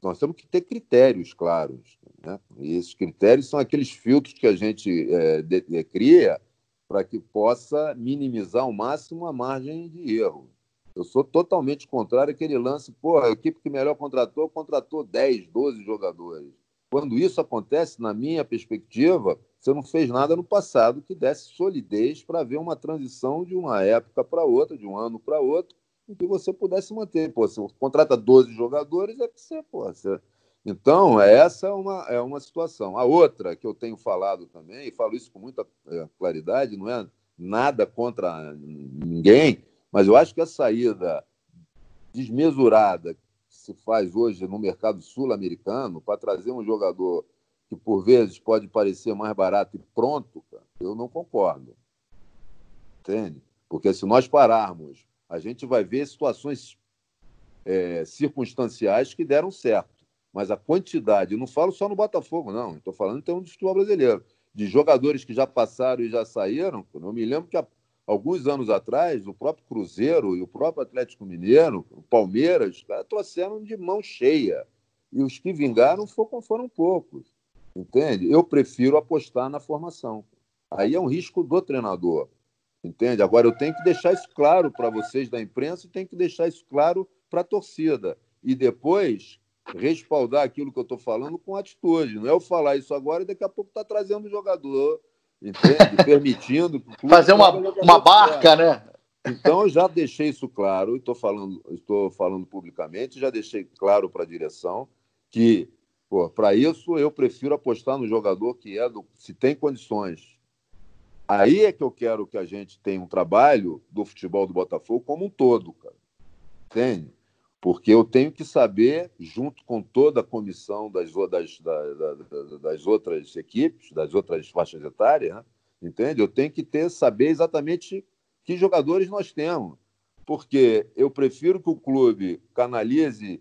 Nós temos que ter critérios claros. Né? E esses critérios são aqueles filtros que a gente é, de, de, cria para que possa minimizar ao máximo a margem de erro. Eu sou totalmente contrário àquele lance, pô, a equipe que melhor contratou, contratou 10, 12 jogadores. Quando isso acontece, na minha perspectiva, você não fez nada no passado que desse solidez para ver uma transição de uma época para outra, de um ano para outro, em que você pudesse manter. Pô, você contrata 12 jogadores, é que você, pô, você... Então, essa é uma, é uma situação. A outra que eu tenho falado também, e falo isso com muita é, claridade, não é nada contra ninguém, mas eu acho que a saída desmesurada que se faz hoje no mercado sul-americano para trazer um jogador que por vezes pode parecer mais barato e pronto, cara, eu não concordo. Entende? Porque se nós pararmos, a gente vai ver situações é, circunstanciais que deram certo. Mas a quantidade, não falo só no Botafogo, não, estou falando termos de futebol brasileiro, de jogadores que já passaram e já saíram. Eu me lembro que a alguns anos atrás, o próprio Cruzeiro e o próprio Atlético Mineiro, o Palmeiras, trouxeram de mão cheia. E os que vingaram foram, foram poucos. Entende? Eu prefiro apostar na formação. Aí é um risco do treinador. Entende? Agora eu tenho que deixar isso claro para vocês da imprensa e tenho que deixar isso claro para a torcida. E depois respaldar aquilo que eu estou falando com atitude. Não é eu falar isso agora e daqui a pouco está trazendo o jogador entende? Permitindo. Fazer uma, uma barca, né? Então, eu já deixei isso claro, estou falando, estou falando publicamente, já deixei claro para a direção que, para isso, eu prefiro apostar no jogador que é do. se tem condições. Aí é que eu quero que a gente tenha um trabalho do futebol do Botafogo como um todo, cara. Entende? Porque eu tenho que saber, junto com toda a comissão das, das, das, das outras equipes, das outras faixas etárias, né? entende? Eu tenho que ter, saber exatamente que jogadores nós temos, porque eu prefiro que o clube canalize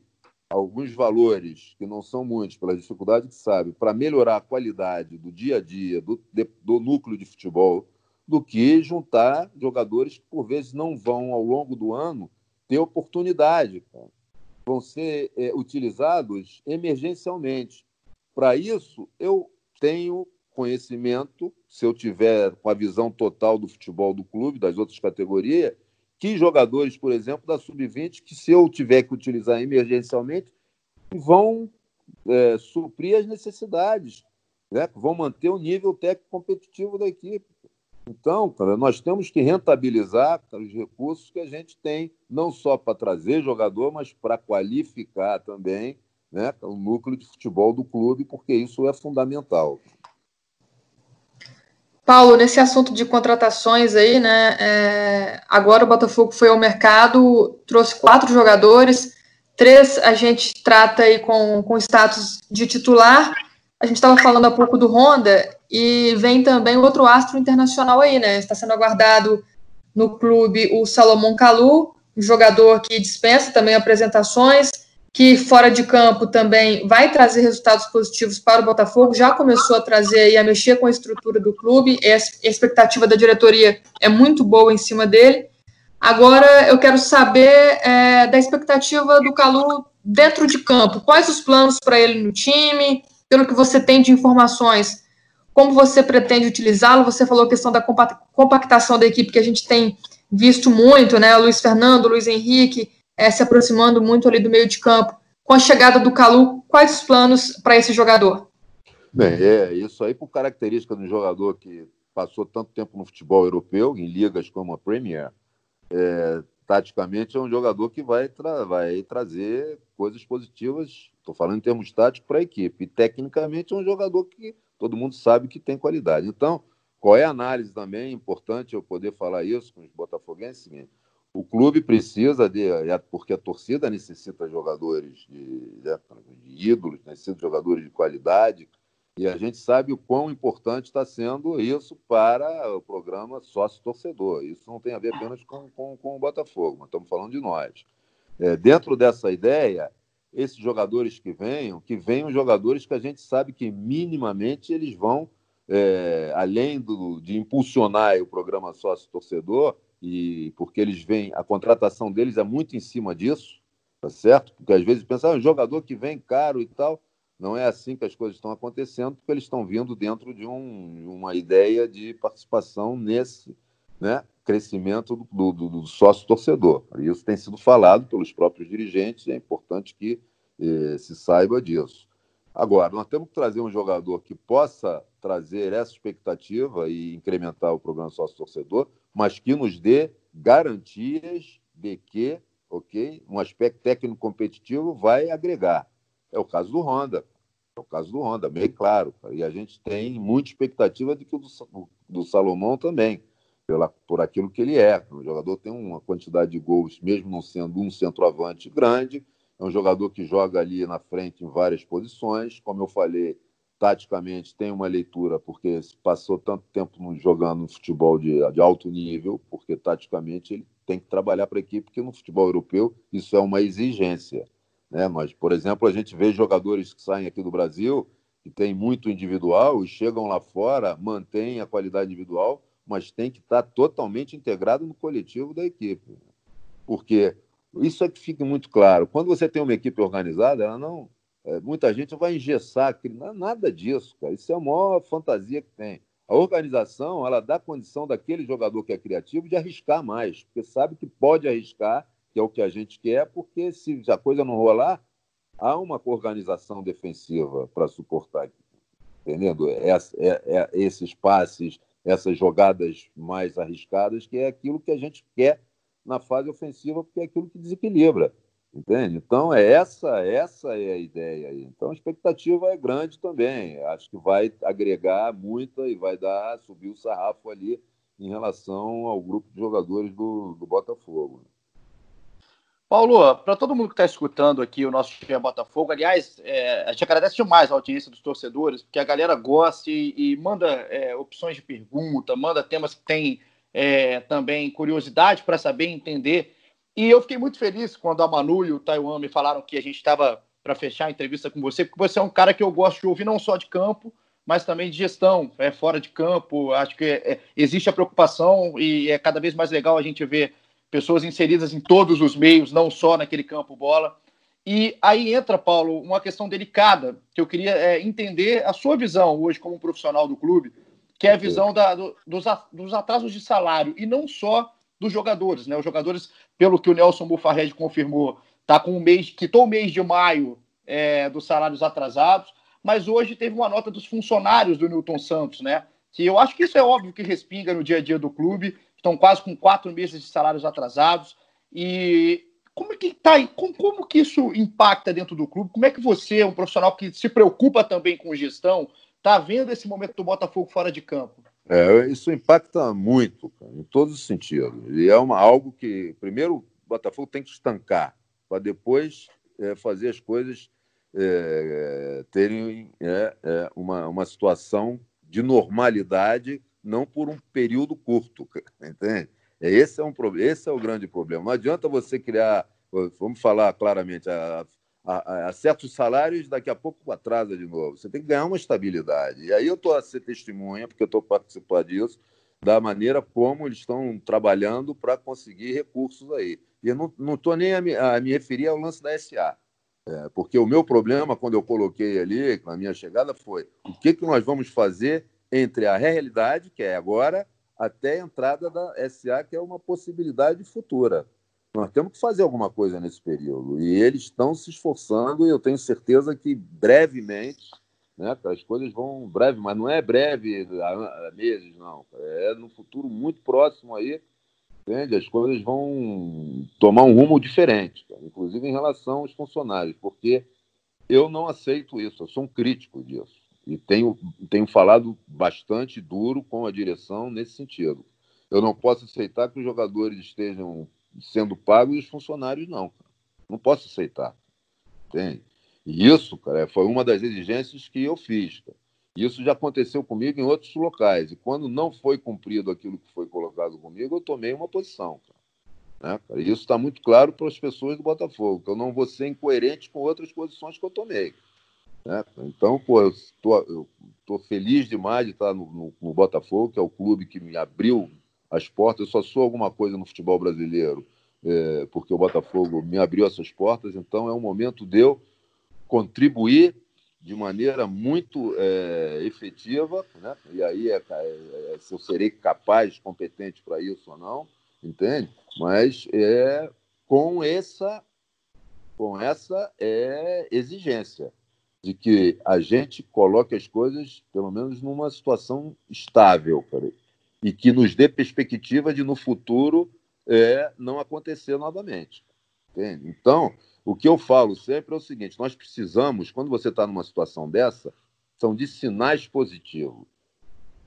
alguns valores, que não são muitos, pela dificuldade que sabe, para melhorar a qualidade do dia a dia, do, do núcleo de futebol, do que juntar jogadores que, por vezes, não vão, ao longo do ano, ter oportunidade. Cara. Vão ser é, utilizados emergencialmente. Para isso, eu tenho conhecimento, se eu tiver com a visão total do futebol do clube, das outras categorias, que jogadores, por exemplo, da sub-20, que se eu tiver que utilizar emergencialmente, vão é, suprir as necessidades, né? vão manter o nível técnico competitivo da equipe. Então, cara, nós temos que rentabilizar os recursos que a gente tem, não só para trazer jogador, mas para qualificar também né, o núcleo de futebol do clube, porque isso é fundamental. Paulo, nesse assunto de contratações aí, né? É, agora o Botafogo foi ao mercado, trouxe quatro jogadores, três a gente trata aí com, com status de titular. A gente estava falando há pouco do Honda e vem também outro astro internacional aí, né? Está sendo aguardado no clube o Salomão Kalu, um jogador que dispensa também apresentações, que fora de campo também vai trazer resultados positivos para o Botafogo, já começou a trazer e a mexer com a estrutura do clube, a expectativa da diretoria é muito boa em cima dele. Agora eu quero saber é, da expectativa do Calu dentro de campo. Quais os planos para ele no time? Pelo que você tem de informações, como você pretende utilizá-lo? Você falou a questão da compactação da equipe que a gente tem visto muito, né? Luiz Fernando, Luiz Henrique, é, se aproximando muito ali do meio de campo. Com a chegada do Calu, quais os planos para esse jogador? Bem, é isso aí por característica de um jogador que passou tanto tempo no futebol europeu, em ligas como a Premier, é, taticamente é um jogador que vai, tra vai trazer coisas positivas, estou falando em termos táticos, para a equipe. E tecnicamente é um jogador que todo mundo sabe que tem qualidade. Então, qual é a análise também? Importante eu poder falar isso com os botafoguenses. É o clube precisa de, é, porque a torcida necessita de jogadores de, né, de ídolos, necessita de jogadores de qualidade, e a gente sabe o quão importante está sendo isso para o programa sócio-torcedor. Isso não tem a ver apenas com, com, com o Botafogo, mas estamos falando de nós. É, dentro dessa ideia, esses jogadores que venham, que venham jogadores que a gente sabe que minimamente eles vão, é, além do, de impulsionar o programa sócio-torcedor, e porque eles vêm, a contratação deles é muito em cima disso, tá certo? Porque às vezes pensam, ah, um jogador que vem caro e tal, não é assim que as coisas estão acontecendo, porque eles estão vindo dentro de um, uma ideia de participação nesse né, crescimento do, do, do sócio-torcedor. Isso tem sido falado pelos próprios dirigentes e é importante que eh, se saiba disso. Agora, nós temos que trazer um jogador que possa trazer essa expectativa e incrementar o programa sócio-torcedor, mas que nos dê garantias de que, ok, um aspecto técnico competitivo vai agregar. É o caso do Honda. É o caso do Honda, bem claro. E a gente tem muita expectativa de que o do, do Salomão também, pela, por aquilo que ele é. O jogador tem uma quantidade de gols, mesmo não sendo um centroavante grande. É um jogador que joga ali na frente em várias posições. Como eu falei, taticamente tem uma leitura, porque passou tanto tempo jogando futebol de, de alto nível, porque taticamente ele tem que trabalhar para a equipe, porque no futebol europeu isso é uma exigência. Né? Mas, por exemplo, a gente vê jogadores que saem aqui do Brasil, que tem muito individual e chegam lá fora, mantêm a qualidade individual, mas tem que estar totalmente integrado no coletivo da equipe. Porque isso é que fica muito claro. Quando você tem uma equipe organizada, ela não é, muita gente vai engessar, nada disso, cara. Isso é a maior fantasia que tem. A organização, ela dá condição daquele jogador que é criativo de arriscar mais, porque sabe que pode arriscar, que é o que a gente quer, porque se a coisa não rolar, há uma organização defensiva para suportar, entendendo? É, é, é, esses passes, essas jogadas mais arriscadas, que é aquilo que a gente quer na fase ofensiva, porque é aquilo que desequilibra. Entende? Então, é essa, essa é a ideia. Então, a expectativa é grande também. Acho que vai agregar muita e vai dar, subir o sarrafo ali em relação ao grupo de jogadores do, do Botafogo. Paulo, para todo mundo que está escutando aqui o nosso Chia Botafogo, aliás, é, a gente agradece demais a audiência dos torcedores, porque a galera gosta e, e manda é, opções de pergunta, manda temas que tem é, também curiosidade para saber entender e eu fiquei muito feliz quando a Manu e o Taiwan me falaram que a gente estava para fechar a entrevista com você, porque você é um cara que eu gosto de ouvir não só de campo, mas também de gestão, é fora de campo. Acho que é, existe a preocupação e é cada vez mais legal a gente ver pessoas inseridas em todos os meios, não só naquele campo bola. E aí entra, Paulo, uma questão delicada que eu queria é, entender a sua visão hoje como profissional do clube, que é a visão da, do, dos, dos atrasos de salário e não só dos jogadores, né? Os jogadores, pelo que o Nelson Bufarred confirmou, tá com um mês, quitou o mês de maio é, dos salários atrasados, mas hoje teve uma nota dos funcionários do Newton Santos, né? que eu acho que isso é óbvio que respinga no dia a dia do clube, estão quase com quatro meses de salários atrasados, e como é que tá, como, como que isso impacta dentro do clube? Como é que você, um profissional que se preocupa também com gestão, está vendo esse momento do Botafogo fora de campo? É, isso impacta muito, cara, em todos os sentidos. E é uma, algo que, primeiro, o Botafogo tem que estancar, para depois é, fazer as coisas é, terem é, é, uma, uma situação de normalidade, não por um período curto, entende? Esse é, um, esse é o grande problema. Não adianta você criar, vamos falar claramente, a, a, a, certos salários, daqui a pouco atrasa de novo. Você tem que ganhar uma estabilidade. E aí eu estou a ser testemunha, porque eu estou participando disso, da maneira como eles estão trabalhando para conseguir recursos aí. E eu não estou nem a me, a me, referir ao lance da SA. É, porque o meu problema, quando eu coloquei ali, na minha chegada, foi o que, que nós vamos fazer entre a realidade, que é agora, até a entrada da SA, que é uma possibilidade futura. Nós temos que fazer alguma coisa nesse período. E eles estão se esforçando, e eu tenho certeza que brevemente, né, as coisas vão breve, mas não é breve há meses, não. É no futuro muito próximo aí, entende? As coisas vão tomar um rumo diferente, cara, inclusive em relação aos funcionários, porque eu não aceito isso, eu sou um crítico disso. E tenho, tenho falado bastante duro com a direção nesse sentido. Eu não posso aceitar que os jogadores estejam sendo pagos e os funcionários não. Não posso aceitar. Entende? E isso, cara, foi uma das exigências que eu fiz. Cara. Isso já aconteceu comigo em outros locais. E quando não foi cumprido aquilo que foi colocado comigo, eu tomei uma posição. Cara. Né, cara? E isso está muito claro para as pessoas do Botafogo, que eu não vou ser incoerente com outras posições que eu tomei. Né? Então, pô, eu estou feliz demais de estar no, no, no, Botafogo, que é o clube que me abriu as portas. Eu só sou alguma coisa no futebol brasileiro, é, porque o Botafogo me abriu essas portas. Então, é um momento de eu contribuir de maneira muito é, efetiva, né? e aí é, é, é se eu serei capaz, competente para isso ou não, entende? Mas é com essa, com essa é, exigência de que a gente coloque as coisas, pelo menos, numa situação estável, e que nos dê perspectiva de, no futuro, é, não acontecer novamente. Entende? Então, o que eu falo sempre é o seguinte: nós precisamos, quando você está numa situação dessa, são de sinais positivos.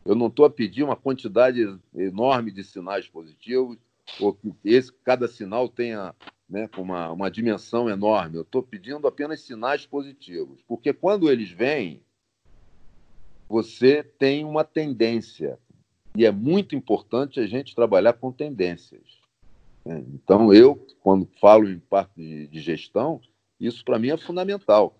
Eu não estou a pedir uma quantidade enorme de sinais positivos, ou que esse, cada sinal tenha né, com uma, uma dimensão enorme. Eu estou pedindo apenas sinais positivos, porque quando eles vêm, você tem uma tendência. E é muito importante a gente trabalhar com tendências. Né. Então, eu, quando falo em parte de, gestão, isso para mim é fundamental.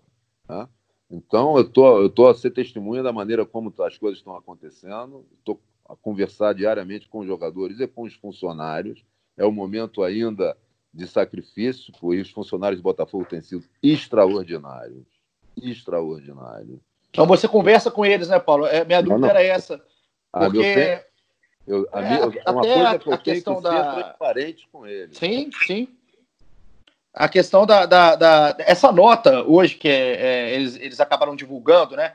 Tá? Então, eu tô, estou a ser testemunha da maneira como as coisas estão acontecendo, estou a conversar diariamente com os jogadores e com os funcionários. É um momento ainda de sacrifício, e os funcionários do Botafogo têm sido extraordinários. Extraordinários. Então você conversa com eles, né, Paulo? É, minha dúvida não, não. era essa. Ah, porque... Ah, eu, a, é, uma coisa que eu a tenho que da... transparente com eles. Sim, sim. A questão da, da, da essa nota hoje que é, é, eles, eles acabaram divulgando, né?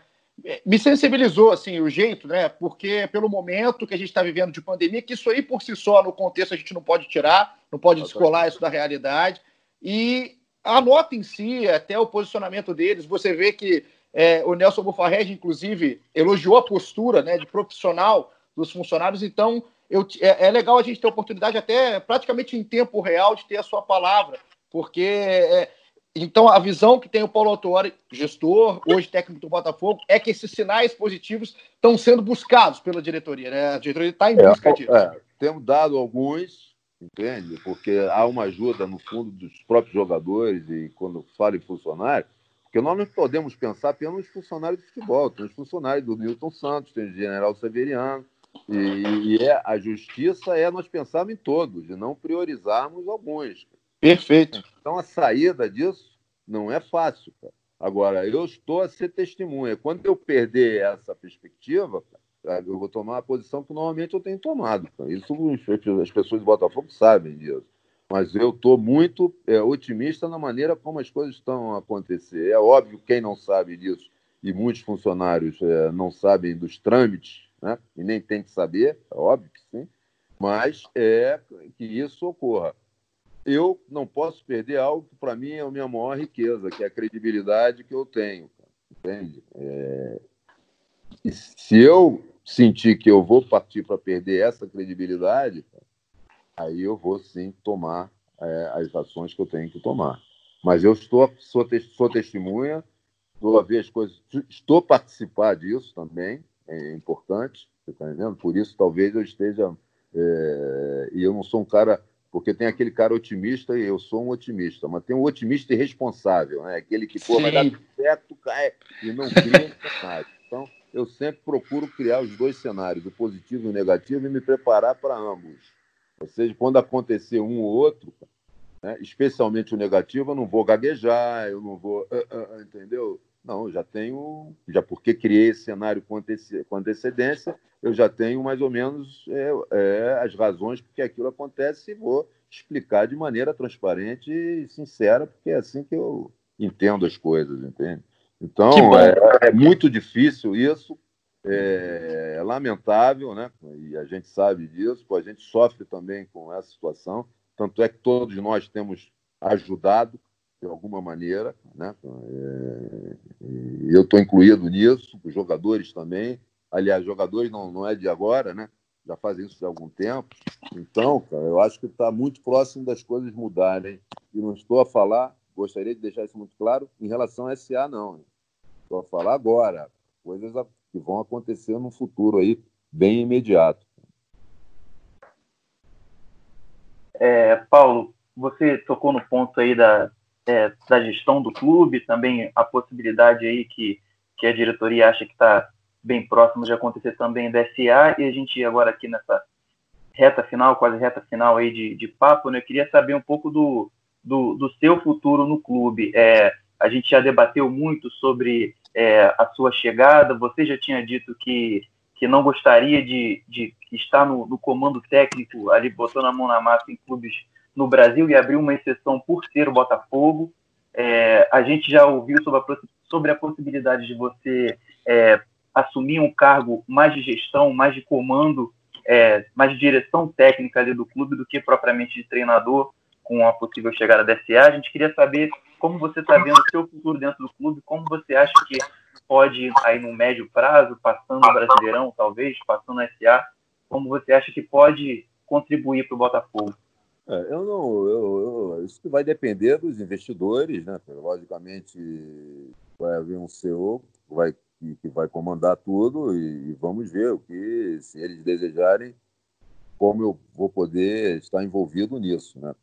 Me sensibilizou assim o jeito, né? Porque pelo momento que a gente está vivendo de pandemia, que isso aí por si só no contexto a gente não pode tirar, não pode descolar isso da realidade. E a nota em si, até o posicionamento deles, você vê que é, o Nelson Bufarrege, inclusive, elogiou a postura né, de profissional dos funcionários. Então, eu, é, é, legal a gente ter a oportunidade, até praticamente em tempo real, de ter a sua palavra, porque é, então, a visão que tem o Paulo Autori, gestor, hoje técnico do Botafogo, é que esses sinais positivos estão sendo buscados pela diretoria, né? A diretoria está em é, busca é, disso. É, temos dado alguns, entende? Porque há uma ajuda, no fundo, dos próprios jogadores, e quando falo em funcionário, porque nós não podemos pensar apenas nos funcionários de futebol, tem os funcionários do Milton Santos, tem o General Severiano, e, e é, a justiça é nós pensarmos em todos, e não priorizarmos alguns. Perfeito. Então a saída disso não é fácil. Cara. Agora, eu estou a ser testemunha. Quando eu perder essa perspectiva, eu vou tomar a posição que normalmente eu tenho tomado. Isso as pessoas do Botafogo sabem disso. Mas eu estou muito é, otimista na maneira como as coisas estão a acontecer. É óbvio, quem não sabe disso, e muitos funcionários é, não sabem dos trâmites né? e nem tem que saber, é óbvio que sim, mas é que isso ocorra. Eu não posso perder algo que, para mim, é a minha maior riqueza, que é a credibilidade que eu tenho. Entende? É... se eu sentir que eu vou partir para perder essa credibilidade, aí eu vou sim tomar é, as ações que eu tenho que tomar. Mas eu estou, sou, sou testemunha, estou a ver as coisas, estou a participar disso também, é importante, você está entendendo? Por isso talvez eu esteja. É, e eu não sou um cara. Porque tem aquele cara otimista e eu sou um otimista, mas tem um otimista irresponsável, né? Aquele que, pô, vai dar tudo certo, cai e não cria nada. Então, eu sempre procuro criar os dois cenários, o positivo e o negativo, e me preparar para ambos. Ou seja, quando acontecer um ou outro, né, especialmente o negativo, eu não vou gaguejar, eu não vou. Uh, uh, entendeu? Não, já tenho, já porque criei esse cenário com, antecedência, eu já tenho mais ou menos é, é, as razões porque aquilo acontece e vou explicar de maneira transparente e sincera, porque é assim que eu entendo as coisas, entende? Então, é, é, muito difícil isso, é, é, lamentável, né? E a gente sabe disso, a gente sofre também com essa situação, tanto é que todos nós temos ajudado de alguma maneira, né? É, eu estou incluído nisso, os jogadores também. Aliás, jogadores não, não é de agora, né? Já fazem isso há algum tempo. Então, cara, eu acho que está muito próximo das coisas mudarem. E não estou a falar, gostaria de deixar isso muito claro, em relação a SA, não. Estou a falar agora, coisas que vão acontecer no futuro aí, bem imediato. É, Paulo, você tocou no ponto aí da, é, da gestão do clube, também a possibilidade aí que, que a diretoria acha que está bem próximo de acontecer também da SA, e a gente agora aqui nessa reta final, quase reta final aí de, de papo, né, eu queria saber um pouco do, do, do seu futuro no clube. É, a gente já debateu muito sobre é, a sua chegada, você já tinha dito que, que não gostaria de, de estar no, no comando técnico, ali botando a mão na massa em clubes no Brasil e abriu uma exceção por ser o Botafogo. É, a gente já ouviu sobre a, sobre a possibilidade de você é, assumir um cargo mais de gestão, mais de comando, é, mais de direção técnica ali do clube do que propriamente de treinador, com a possível chegada da SA. A gente queria saber como você está vendo o seu futuro dentro do clube, como você acha que pode, aí no médio prazo, passando o Brasileirão, talvez, passando a SA, como você acha que pode contribuir para o Botafogo? É, eu não, eu, eu, isso vai depender dos investidores, né? Logicamente vai haver um CEO que vai, que, vai comandar tudo e, e, vamos ver o que, se eles desejarem, como eu vou poder estar envolvido nisso, né?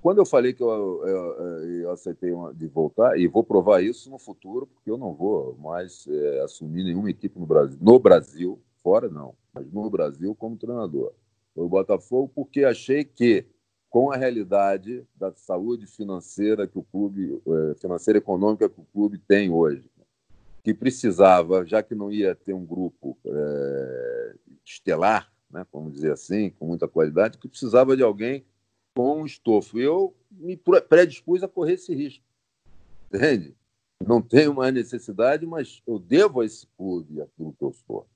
Quando eu falei que eu, eu, aceitei de voltar, e vou provar isso no futuro, porque eu não vou mais é, assumir nenhuma equipe no Brasil, no Brasil, fora não, mas no Brasil como treinador. Foi o Botafogo porque achei que com a realidade da saúde financeira que o clube, é, financeira econômica que o clube tem hoje, que precisava, já que não ia ter um grupo é, estelar, né, vamos dizer assim, com muita qualidade, que precisava de alguém com estofo. Eu me predispus a correr esse risco, entende? Não tenho mais necessidade, mas eu devo a esse clube aquilo que eu sou.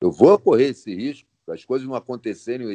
Eu vou correr esse risco, as coisas não acontecerem,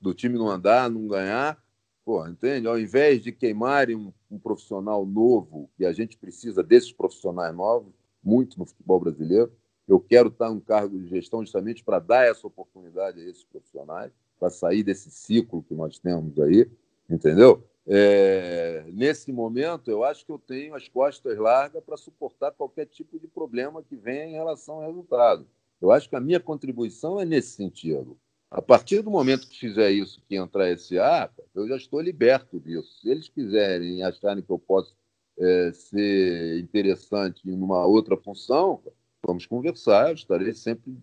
do time não andar, não ganhar, Pô, entende? Ao invés de queimarem um, um, profissional novo, e a gente precisa desses profissionais novos, muito no futebol brasileiro, eu quero estar em um cargo de gestão justamente para dar essa oportunidade a esses profissionais, para sair desse ciclo que nós temos aí, entendeu? É, nesse momento, eu acho que eu tenho as costas largas para suportar qualquer tipo de problema que venha em relação ao resultado. Eu acho que a minha contribuição é nesse sentido. A partir do momento que fizer isso, que entrar ar, eu já estou liberto disso. Se eles quiserem acharem que eu posso é, ser interessante em uma outra função, vamos conversar. Eu estarei sempre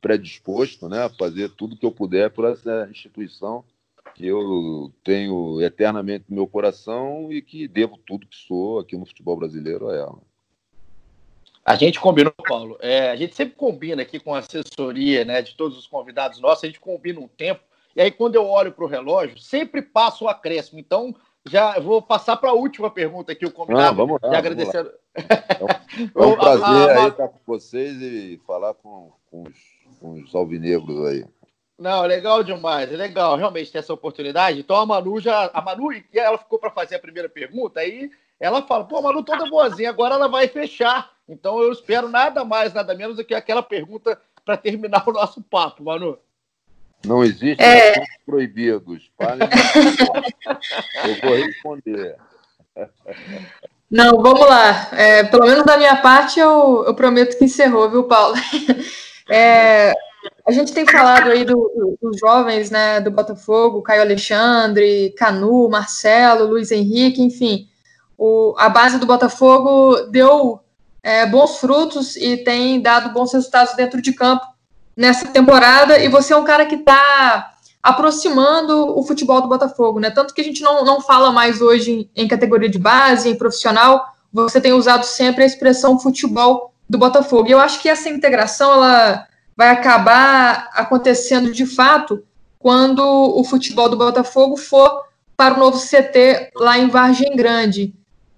predisposto né, a fazer tudo que eu puder por essa instituição que eu tenho eternamente no meu coração e que devo tudo que sou aqui no futebol brasileiro a ela. A gente combinou, Paulo. É, a gente sempre combina aqui com a assessoria né, de todos os convidados nossos, a gente combina um tempo. E aí, quando eu olho para o relógio, sempre passa o acréscimo. Então, já vou passar para a última pergunta aqui, o convidado. Ah, vamos lá. Agradecendo. É um, é um prazer a, a, aí estar com vocês e falar com, com os com os alvinegros aí. Não, legal demais, é legal realmente ter essa oportunidade. Então a Manu já. A Manu, ela ficou para fazer a primeira pergunta, aí ela fala, pô, Manu toda boazinha, agora ela vai fechar. Então eu espero nada mais, nada menos do que aquela pergunta para terminar o nosso papo, Manu. Não existem é... proibidos. eu vou responder. Não, vamos lá. É, pelo menos da minha parte, eu, eu prometo que encerrou, viu, Paulo? É, a gente tem falado aí do, dos jovens, né, do Botafogo, Caio Alexandre, Canu, Marcelo, Luiz Henrique, enfim. O, a base do Botafogo deu é, bons frutos e tem dado bons resultados dentro de campo nessa temporada. E você é um cara que está aproximando o futebol do Botafogo, né? Tanto que a gente não, não fala mais hoje em, em categoria de base, em profissional. Você tem usado sempre a expressão futebol do Botafogo. E eu acho que essa integração ela vai acabar acontecendo de fato quando o futebol do Botafogo for para o novo CT lá em Vargem Grande.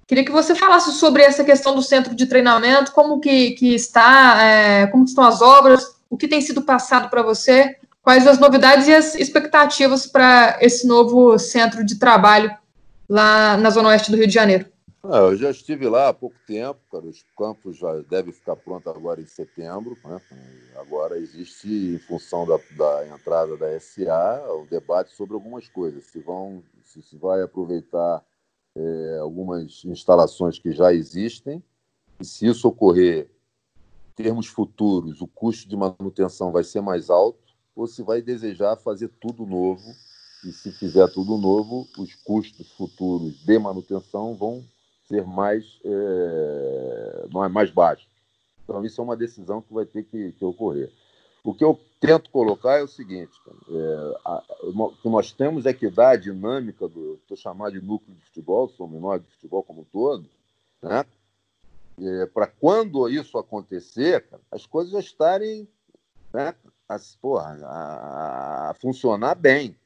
Queria que você falasse sobre essa questão do centro de treinamento, como que, que está, é, como estão as obras, o que tem sido passado para você, quais as novidades e as expectativas para esse novo centro de trabalho lá na Zona Oeste do Rio de Janeiro. É, eu já estive lá há pouco tempo, cara. Os campos já devem ficar prontos agora em setembro. Né? Agora existe, em função da, da, entrada da SA, o debate sobre algumas coisas. Se vão, se, se vai aproveitar é, algumas instalações que já existem, e se isso ocorrer em termos futuros, o custo de manutenção vai ser mais alto, ou se vai desejar fazer tudo novo. E se fizer tudo novo, os custos futuros de manutenção vão ser mais, é, mais baixo. Então, isso é uma decisão que vai ter que, que ocorrer. O que eu tento colocar é o seguinte: é, a, o que nós temos é que dar a dinâmica do, estou chamando de núcleo de futebol, sou menor de futebol como um todo, né? É, para quando isso acontecer, cara, as coisas já estarem né, as, porra, a, a funcionar bem.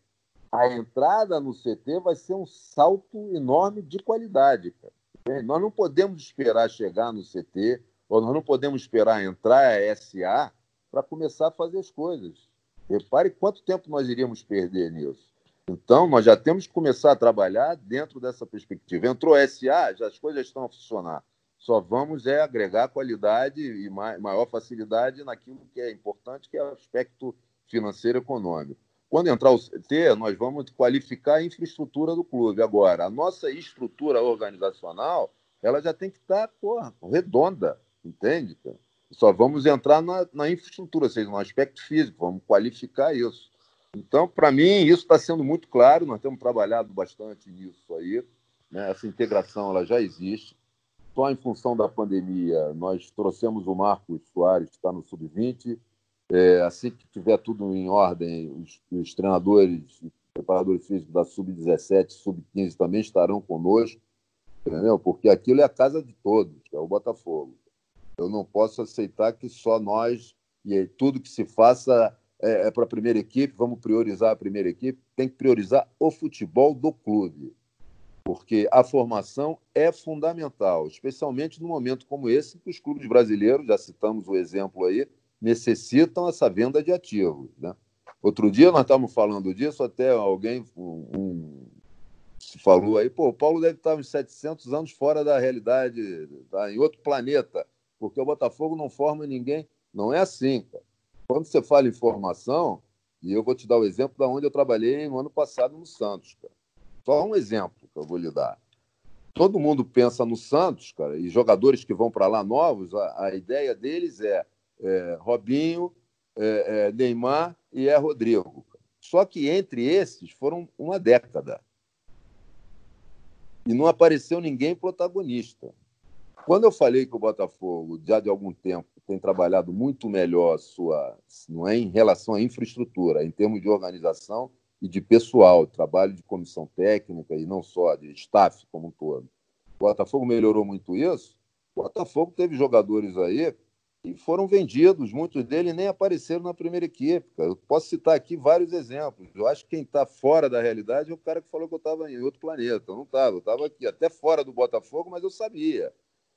A entrada no CT vai ser um salto enorme de qualidade. Cara. Nós não podemos esperar chegar no CT, ou nós não podemos esperar entrar a SA para começar a fazer as coisas. Repare quanto tempo nós iríamos perder nisso. Então, nós já temos que começar a trabalhar dentro dessa perspectiva. Entrou SA, já as coisas estão a funcionar. Só vamos é agregar qualidade e maior facilidade naquilo que é importante, que é o aspecto financeiro e econômico. Quando entrar o CT, nós vamos qualificar a infraestrutura do clube. Agora, a nossa estrutura organizacional, ela já tem que estar porra, redonda, entende? Só vamos entrar na, na infraestrutura, ou seja, no aspecto físico, vamos qualificar isso. Então, para mim, isso está sendo muito claro, nós temos trabalhado bastante nisso aí. Né? Essa integração ela já existe. Só em função da pandemia, nós trouxemos o Marcos Soares, que está no Sub-20, é, assim que tiver tudo em ordem, os, os treinadores e preparadores físicos da Sub-17, Sub-15 também estarão conosco, entendeu? Porque aquilo é a casa de todos, é o Botafogo. Eu não posso aceitar que só nós e tudo que se faça é, é para a primeira equipe, vamos priorizar a primeira equipe, tem que priorizar o futebol do clube. Porque a formação é fundamental, especialmente num momento como esse, que os clubes brasileiros, já citamos o exemplo aí, necessitam essa venda de ativos. Né? Outro dia nós estávamos falando disso, até alguém um, falou aí, pô, o Paulo deve estar uns 700 anos fora da realidade, tá em outro planeta, porque o Botafogo não forma ninguém. Não é assim, cara. Quando você fala em formação, e eu vou te dar o exemplo da onde eu trabalhei no ano passado no Santos, cara. Só um exemplo que eu vou lhe dar. Todo mundo pensa no Santos, cara, e jogadores que vão para lá novos, a, a ideia deles é é, Robinho, é, é, Neymar e é Rodrigo. Só que entre esses foram uma década. E não apareceu ninguém protagonista. Quando eu falei que o Botafogo, já de algum tempo, tem trabalhado muito melhor sua, não é em relação à infraestrutura, em termos de organização e de pessoal, trabalho de comissão técnica e não só de staff como um todo. O Botafogo melhorou muito isso. O Botafogo teve jogadores aí e foram vendidos. Muitos deles nem apareceram na primeira equipe. Eu posso citar aqui vários exemplos. Eu acho que quem está fora da realidade é o cara que falou que eu estava em outro planeta. Eu não estava, eu estava aqui, até fora do Botafogo, mas eu sabia.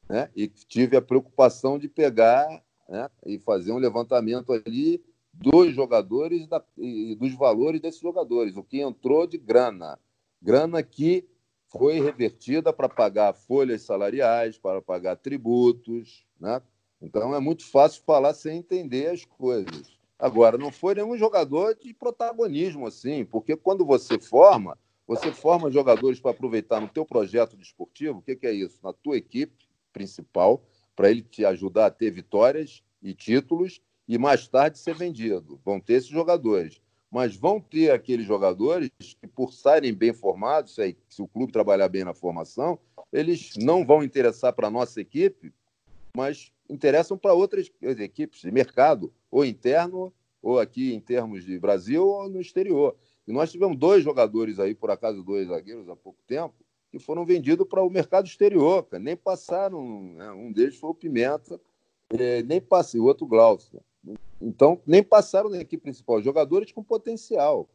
Né? E tive a preocupação de pegar né? e fazer um levantamento ali dos jogadores da, e dos valores desses jogadores, o que entrou de grana. Grana que foi revertida para pagar folhas salariais, para pagar tributos. Né? Então é muito fácil falar sem entender as coisas. Agora, não foi nenhum jogador de protagonismo assim, porque quando você forma, você forma jogadores para aproveitar no teu projeto desportivo, o que, que é isso? Na tua equipe principal, para ele te ajudar a ter vitórias e títulos e mais tarde ser vendido. Vão ter esses jogadores. Mas vão ter aqueles jogadores que, por estarem bem formados, se o clube trabalhar bem na formação, eles não vão interessar para a nossa equipe, mas interessam para outras equipes de mercado, ou interno, ou aqui em termos de Brasil, ou no exterior. E nós tivemos dois jogadores aí, por acaso dois zagueiros há pouco tempo, que foram vendidos para o mercado exterior, cara. nem passaram. Né? Um deles foi o Pimenta, é, nem passei, o outro Glaucio. Então, nem passaram na equipe principal. Jogadores com potencial.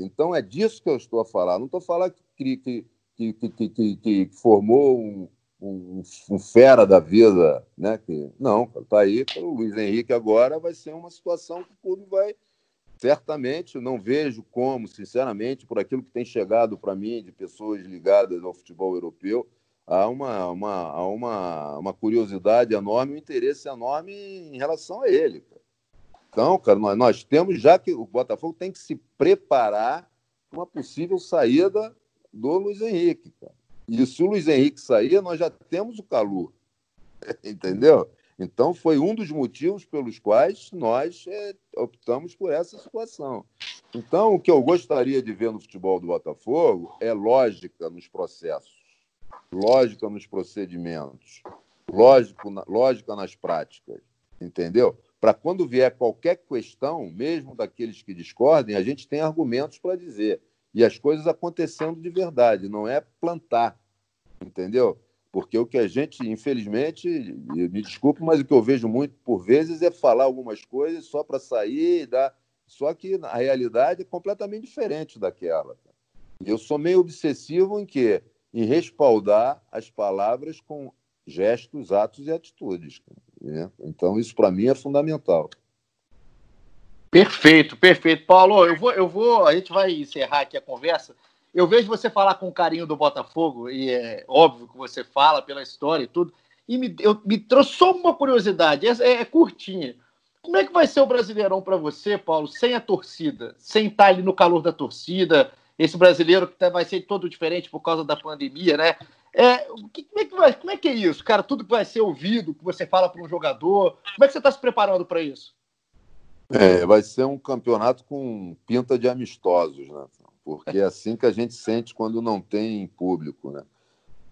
Então, é disso que eu estou a falar. Não estou a falar que, que, que, que, que, que formou um, um, um, fera da vida. Né? Que, não, está aí. O Luiz Henrique agora vai ser uma situação que o clube vai certamente não vejo como, sinceramente, por aquilo que tem chegado para mim de pessoas ligadas ao futebol europeu, há uma, uma, uma, uma curiosidade enorme, um interesse enorme em relação a ele. Então, cara, nós, nós temos já que o Botafogo tem que se preparar para uma possível saída do Luiz Henrique. Cara. E se o Luiz Henrique sair, nós já temos o Calu. Entendeu? Então, foi um dos motivos pelos quais nós é, optamos por essa situação. Então, o que eu gostaria de ver no futebol do Botafogo é lógica nos processos, lógica nos procedimentos, lógico, lógica nas práticas, entendeu? Para quando vier qualquer questão, mesmo daqueles que discordem, a gente tem argumentos para dizer. E as coisas acontecendo de verdade, não é plantar, entendeu? Porque o que a gente, infelizmente, me desculpe, mas o que eu vejo muito por vezes é falar algumas coisas só para sair dar. Só que a realidade é completamente diferente daquela. Eu sou meio obsessivo em que em respaldar as palavras com gestos, atos e atitudes. Né? Então, isso para mim é fundamental. Perfeito, perfeito. Paulo, eu vou, eu vou, a gente vai encerrar aqui a conversa, eu vejo você falar com carinho do Botafogo, e é óbvio que você fala pela história e tudo, e me, eu, me trouxe só uma curiosidade, é, é, curtinha. Como é que vai ser o Brasileirão para você, Paulo, sem a torcida, sem estar ali no calor da torcida, esse brasileiro que tá, vai ser todo diferente por causa da pandemia, né? É, como, é que vai, como é que é isso, cara? Tudo que vai ser ouvido, que você fala para um jogador, como é que você está se preparando para isso? É, vai ser um campeonato com pinta de amistosos, né? Porque é assim que a gente sente quando não tem público, né?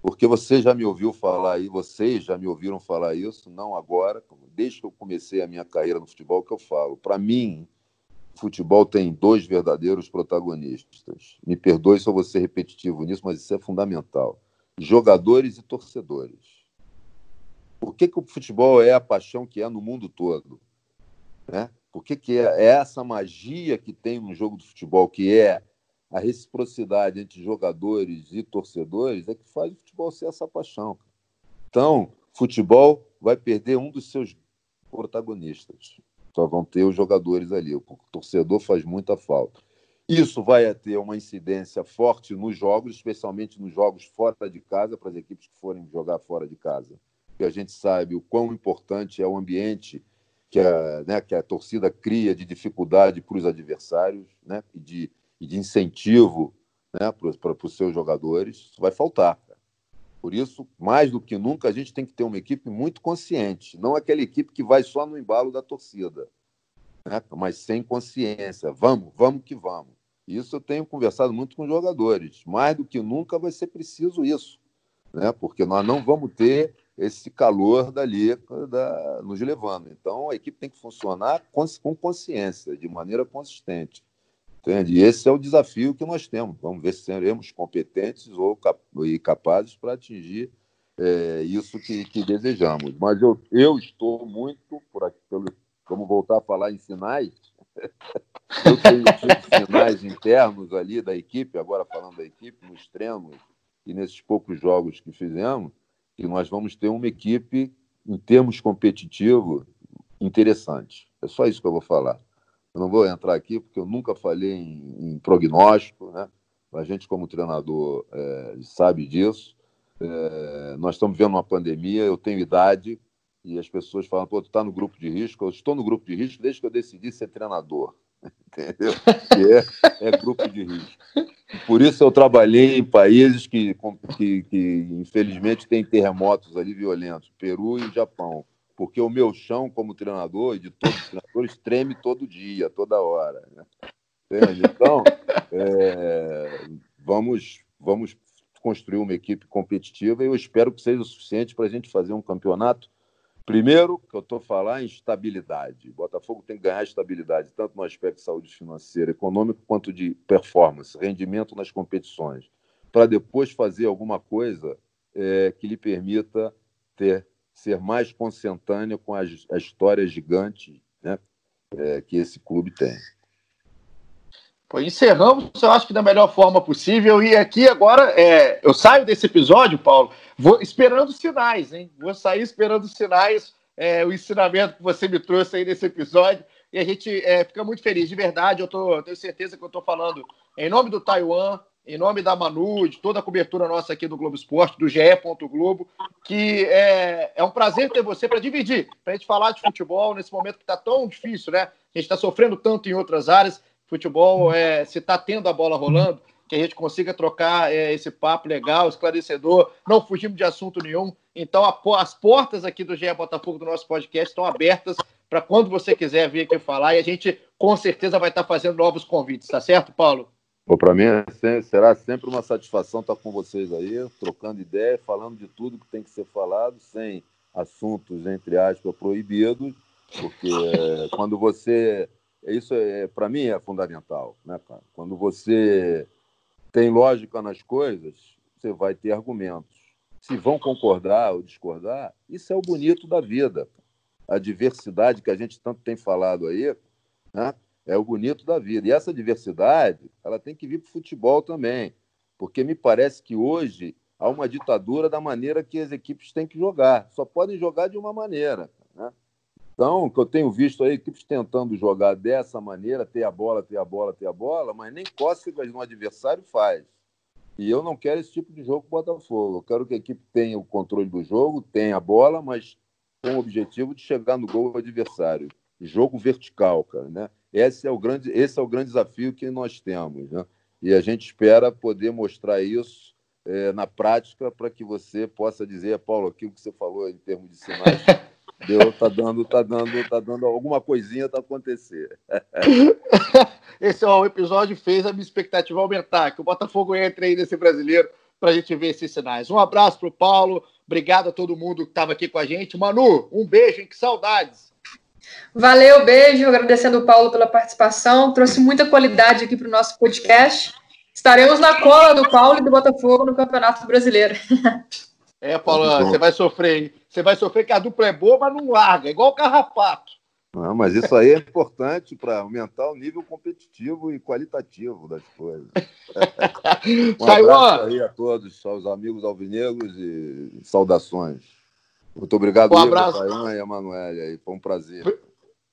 Porque você já me ouviu falar aí, vocês já me ouviram falar isso, não agora, desde que eu comecei a minha carreira no futebol que eu falo. Para mim, futebol tem dois verdadeiros protagonistas. Me perdoe se eu vou ser repetitivo nisso, mas isso é fundamental. Jogadores e torcedores. Por que, que o futebol é a paixão que é no mundo todo? Né? Por que, que é essa magia que tem no jogo do futebol, que é a reciprocidade entre jogadores e torcedores é que faz o futebol ser essa paixão. Então, futebol vai perder um dos seus protagonistas. Só vão ter os jogadores ali. O torcedor faz muita falta. Isso vai ter uma incidência forte nos jogos, especialmente nos jogos fora de casa, para as equipes que forem jogar fora de casa. Porque a gente sabe o quão importante é o ambiente que a, né, que a torcida cria de dificuldade para os adversários né, e de e de incentivo né, para os seus jogadores, isso vai faltar. Por isso, mais do que nunca, a gente tem que ter uma equipe muito consciente, não aquela equipe que vai só no embalo da torcida, né, mas sem consciência. Vamos, vamos que vamos. Isso eu tenho conversado muito com os jogadores. Mais do que nunca vai ser preciso isso, né, porque nós não vamos ter esse calor dali da, nos levando. Então, a equipe tem que funcionar com, com consciência, de maneira consistente. Entende? E esse é o desafio que nós temos. Vamos ver se seremos competentes ou cap e capazes para atingir é, isso que, que, desejamos. Mas eu, eu estou muito, por aqui, pelo, vamos voltar a falar em sinais, eu tenho sinais internos ali da equipe, agora falando da equipe, nos treinos e nesses poucos jogos que fizemos, que nós vamos ter uma equipe, em termos competitivos, interessante. É só isso que eu vou falar. Eu não vou entrar aqui porque eu nunca falei em, em prognóstico, né? A gente, como treinador, é, sabe disso. É, nós estamos vivendo uma pandemia, eu tenho idade e as pessoas falam, pô, tu está no grupo de risco. Eu estou no grupo de risco desde que eu decidi ser treinador, entendeu? É, é grupo de risco. Por isso eu trabalhei em países que, que, que, infelizmente, têm terremotos ali violentos, Peru e Japão. Porque o meu chão, como treinador, e de todos os treinadores, treme todo dia, toda hora. Né? Então, é, vamos, vamos construir uma equipe competitiva e eu espero que seja o suficiente para a gente fazer um campeonato. Primeiro, que eu estou falando em estabilidade. O Botafogo tem que ganhar estabilidade, tanto no aspecto de saúde financeira, econômico, quanto de performance, rendimento nas competições, para depois fazer alguma coisa é, que lhe permita ter, ser mais consentâneo com as, a história gigante né, é, que esse clube tem. Pô, encerramos, eu acho que da melhor forma possível. E aqui agora, é, eu saio desse episódio, Paulo, vou esperando sinais, hein? Vou sair esperando sinais, é, o ensinamento que você me trouxe aí nesse episódio. E a gente é, fica muito feliz, de verdade. Eu, tô, tenho certeza que eu estou falando em nome do Taiwan, em nome da Manu, de toda a cobertura nossa aqui do Globo Esporte, do GE. Globo, que é, é um prazer ter você para dividir, para a gente falar de futebol nesse momento que está tão difícil, né? A gente está sofrendo tanto em outras áreas futebol, é, se está tendo a bola rolando, que a gente consiga trocar é, esse papo legal, esclarecedor, não fugimos de assunto nenhum. Então, a, as portas aqui do GE Botafogo do nosso podcast estão abertas para quando você quiser vir aqui falar e a gente com certeza vai estar tá fazendo novos convites, tá certo, Paulo? Para mim é será sempre uma satisfação estar com vocês aí, trocando ideia, falando de tudo que tem que ser falado, sem assuntos, entre aspas, proibidos, porque é, quando você isso, é, para mim, é fundamental. Né, cara? Quando você tem lógica nas coisas, você vai ter argumentos. Se vão concordar ou discordar, isso é o bonito da vida. A diversidade que a gente tanto tem falado aí, né? É o bonito da vida. E essa diversidade, ela tem que vir para o futebol também, porque me parece que hoje há uma ditadura da maneira que as equipes têm que jogar. Só podem jogar de uma maneira. Né? Então, que eu tenho visto aí equipes tentando jogar dessa maneira, ter a bola, ter a bola, ter a bola, mas nem cócegas no adversário faz. E eu não quero esse tipo de jogo com o Botafogo. Eu quero que a equipe tenha o controle do jogo, tenha a bola, mas com o objetivo de chegar no gol do adversário. Jogo vertical, cara, né? Esse é o grande, esse é o grande desafio que nós temos, né? E a gente espera poder mostrar isso é, na prática para que você possa dizer, Paulo, aquilo que você falou em termos de sinais Deu, tá dando, tá dando, tá dando alguma coisinha tá acontecer. Esse ó, o episódio fez a minha expectativa aumentar, que o Botafogo entre aí nesse brasileiro para a gente ver esses sinais. Um abraço pro Paulo, obrigado a todo mundo que estava aqui com a gente. Manu, um beijo, hein? Que saudades. Valeu, beijo, agradecendo o Paulo pela participação, trouxe muita qualidade aqui para o nosso podcast. Estaremos na cola do Paulo e do Botafogo no Campeonato Brasileiro. É, Paulo, você vai sofrer, hein? Você vai sofrer que a dupla é boa, mas não larga, igual o carrapato. Não, mas isso aí é importante para aumentar o nível competitivo e qualitativo das coisas. um abraço aí a todos, aos amigos alvinegros e saudações. Muito obrigado, um abraço. Taiwan e Emanuele. Aí. Foi um prazer.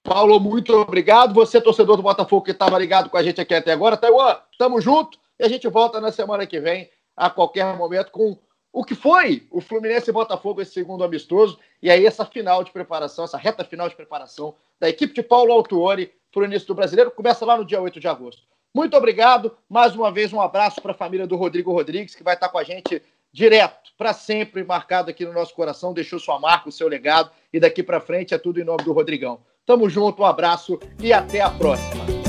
Paulo, muito obrigado. Você, torcedor do Botafogo, que estava ligado com a gente aqui até agora. Taiwan, tamo junto e a gente volta na semana que vem, a qualquer momento, com o que foi o Fluminense e Botafogo esse segundo amistoso, e aí essa final de preparação, essa reta final de preparação da equipe de Paulo Autuori para o início do Brasileiro, começa lá no dia 8 de agosto. Muito obrigado, mais uma vez um abraço para a família do Rodrigo Rodrigues, que vai estar com a gente direto, para sempre, marcado aqui no nosso coração, deixou sua marca, o seu legado, e daqui para frente é tudo em nome do Rodrigão. Tamo junto, um abraço e até a próxima.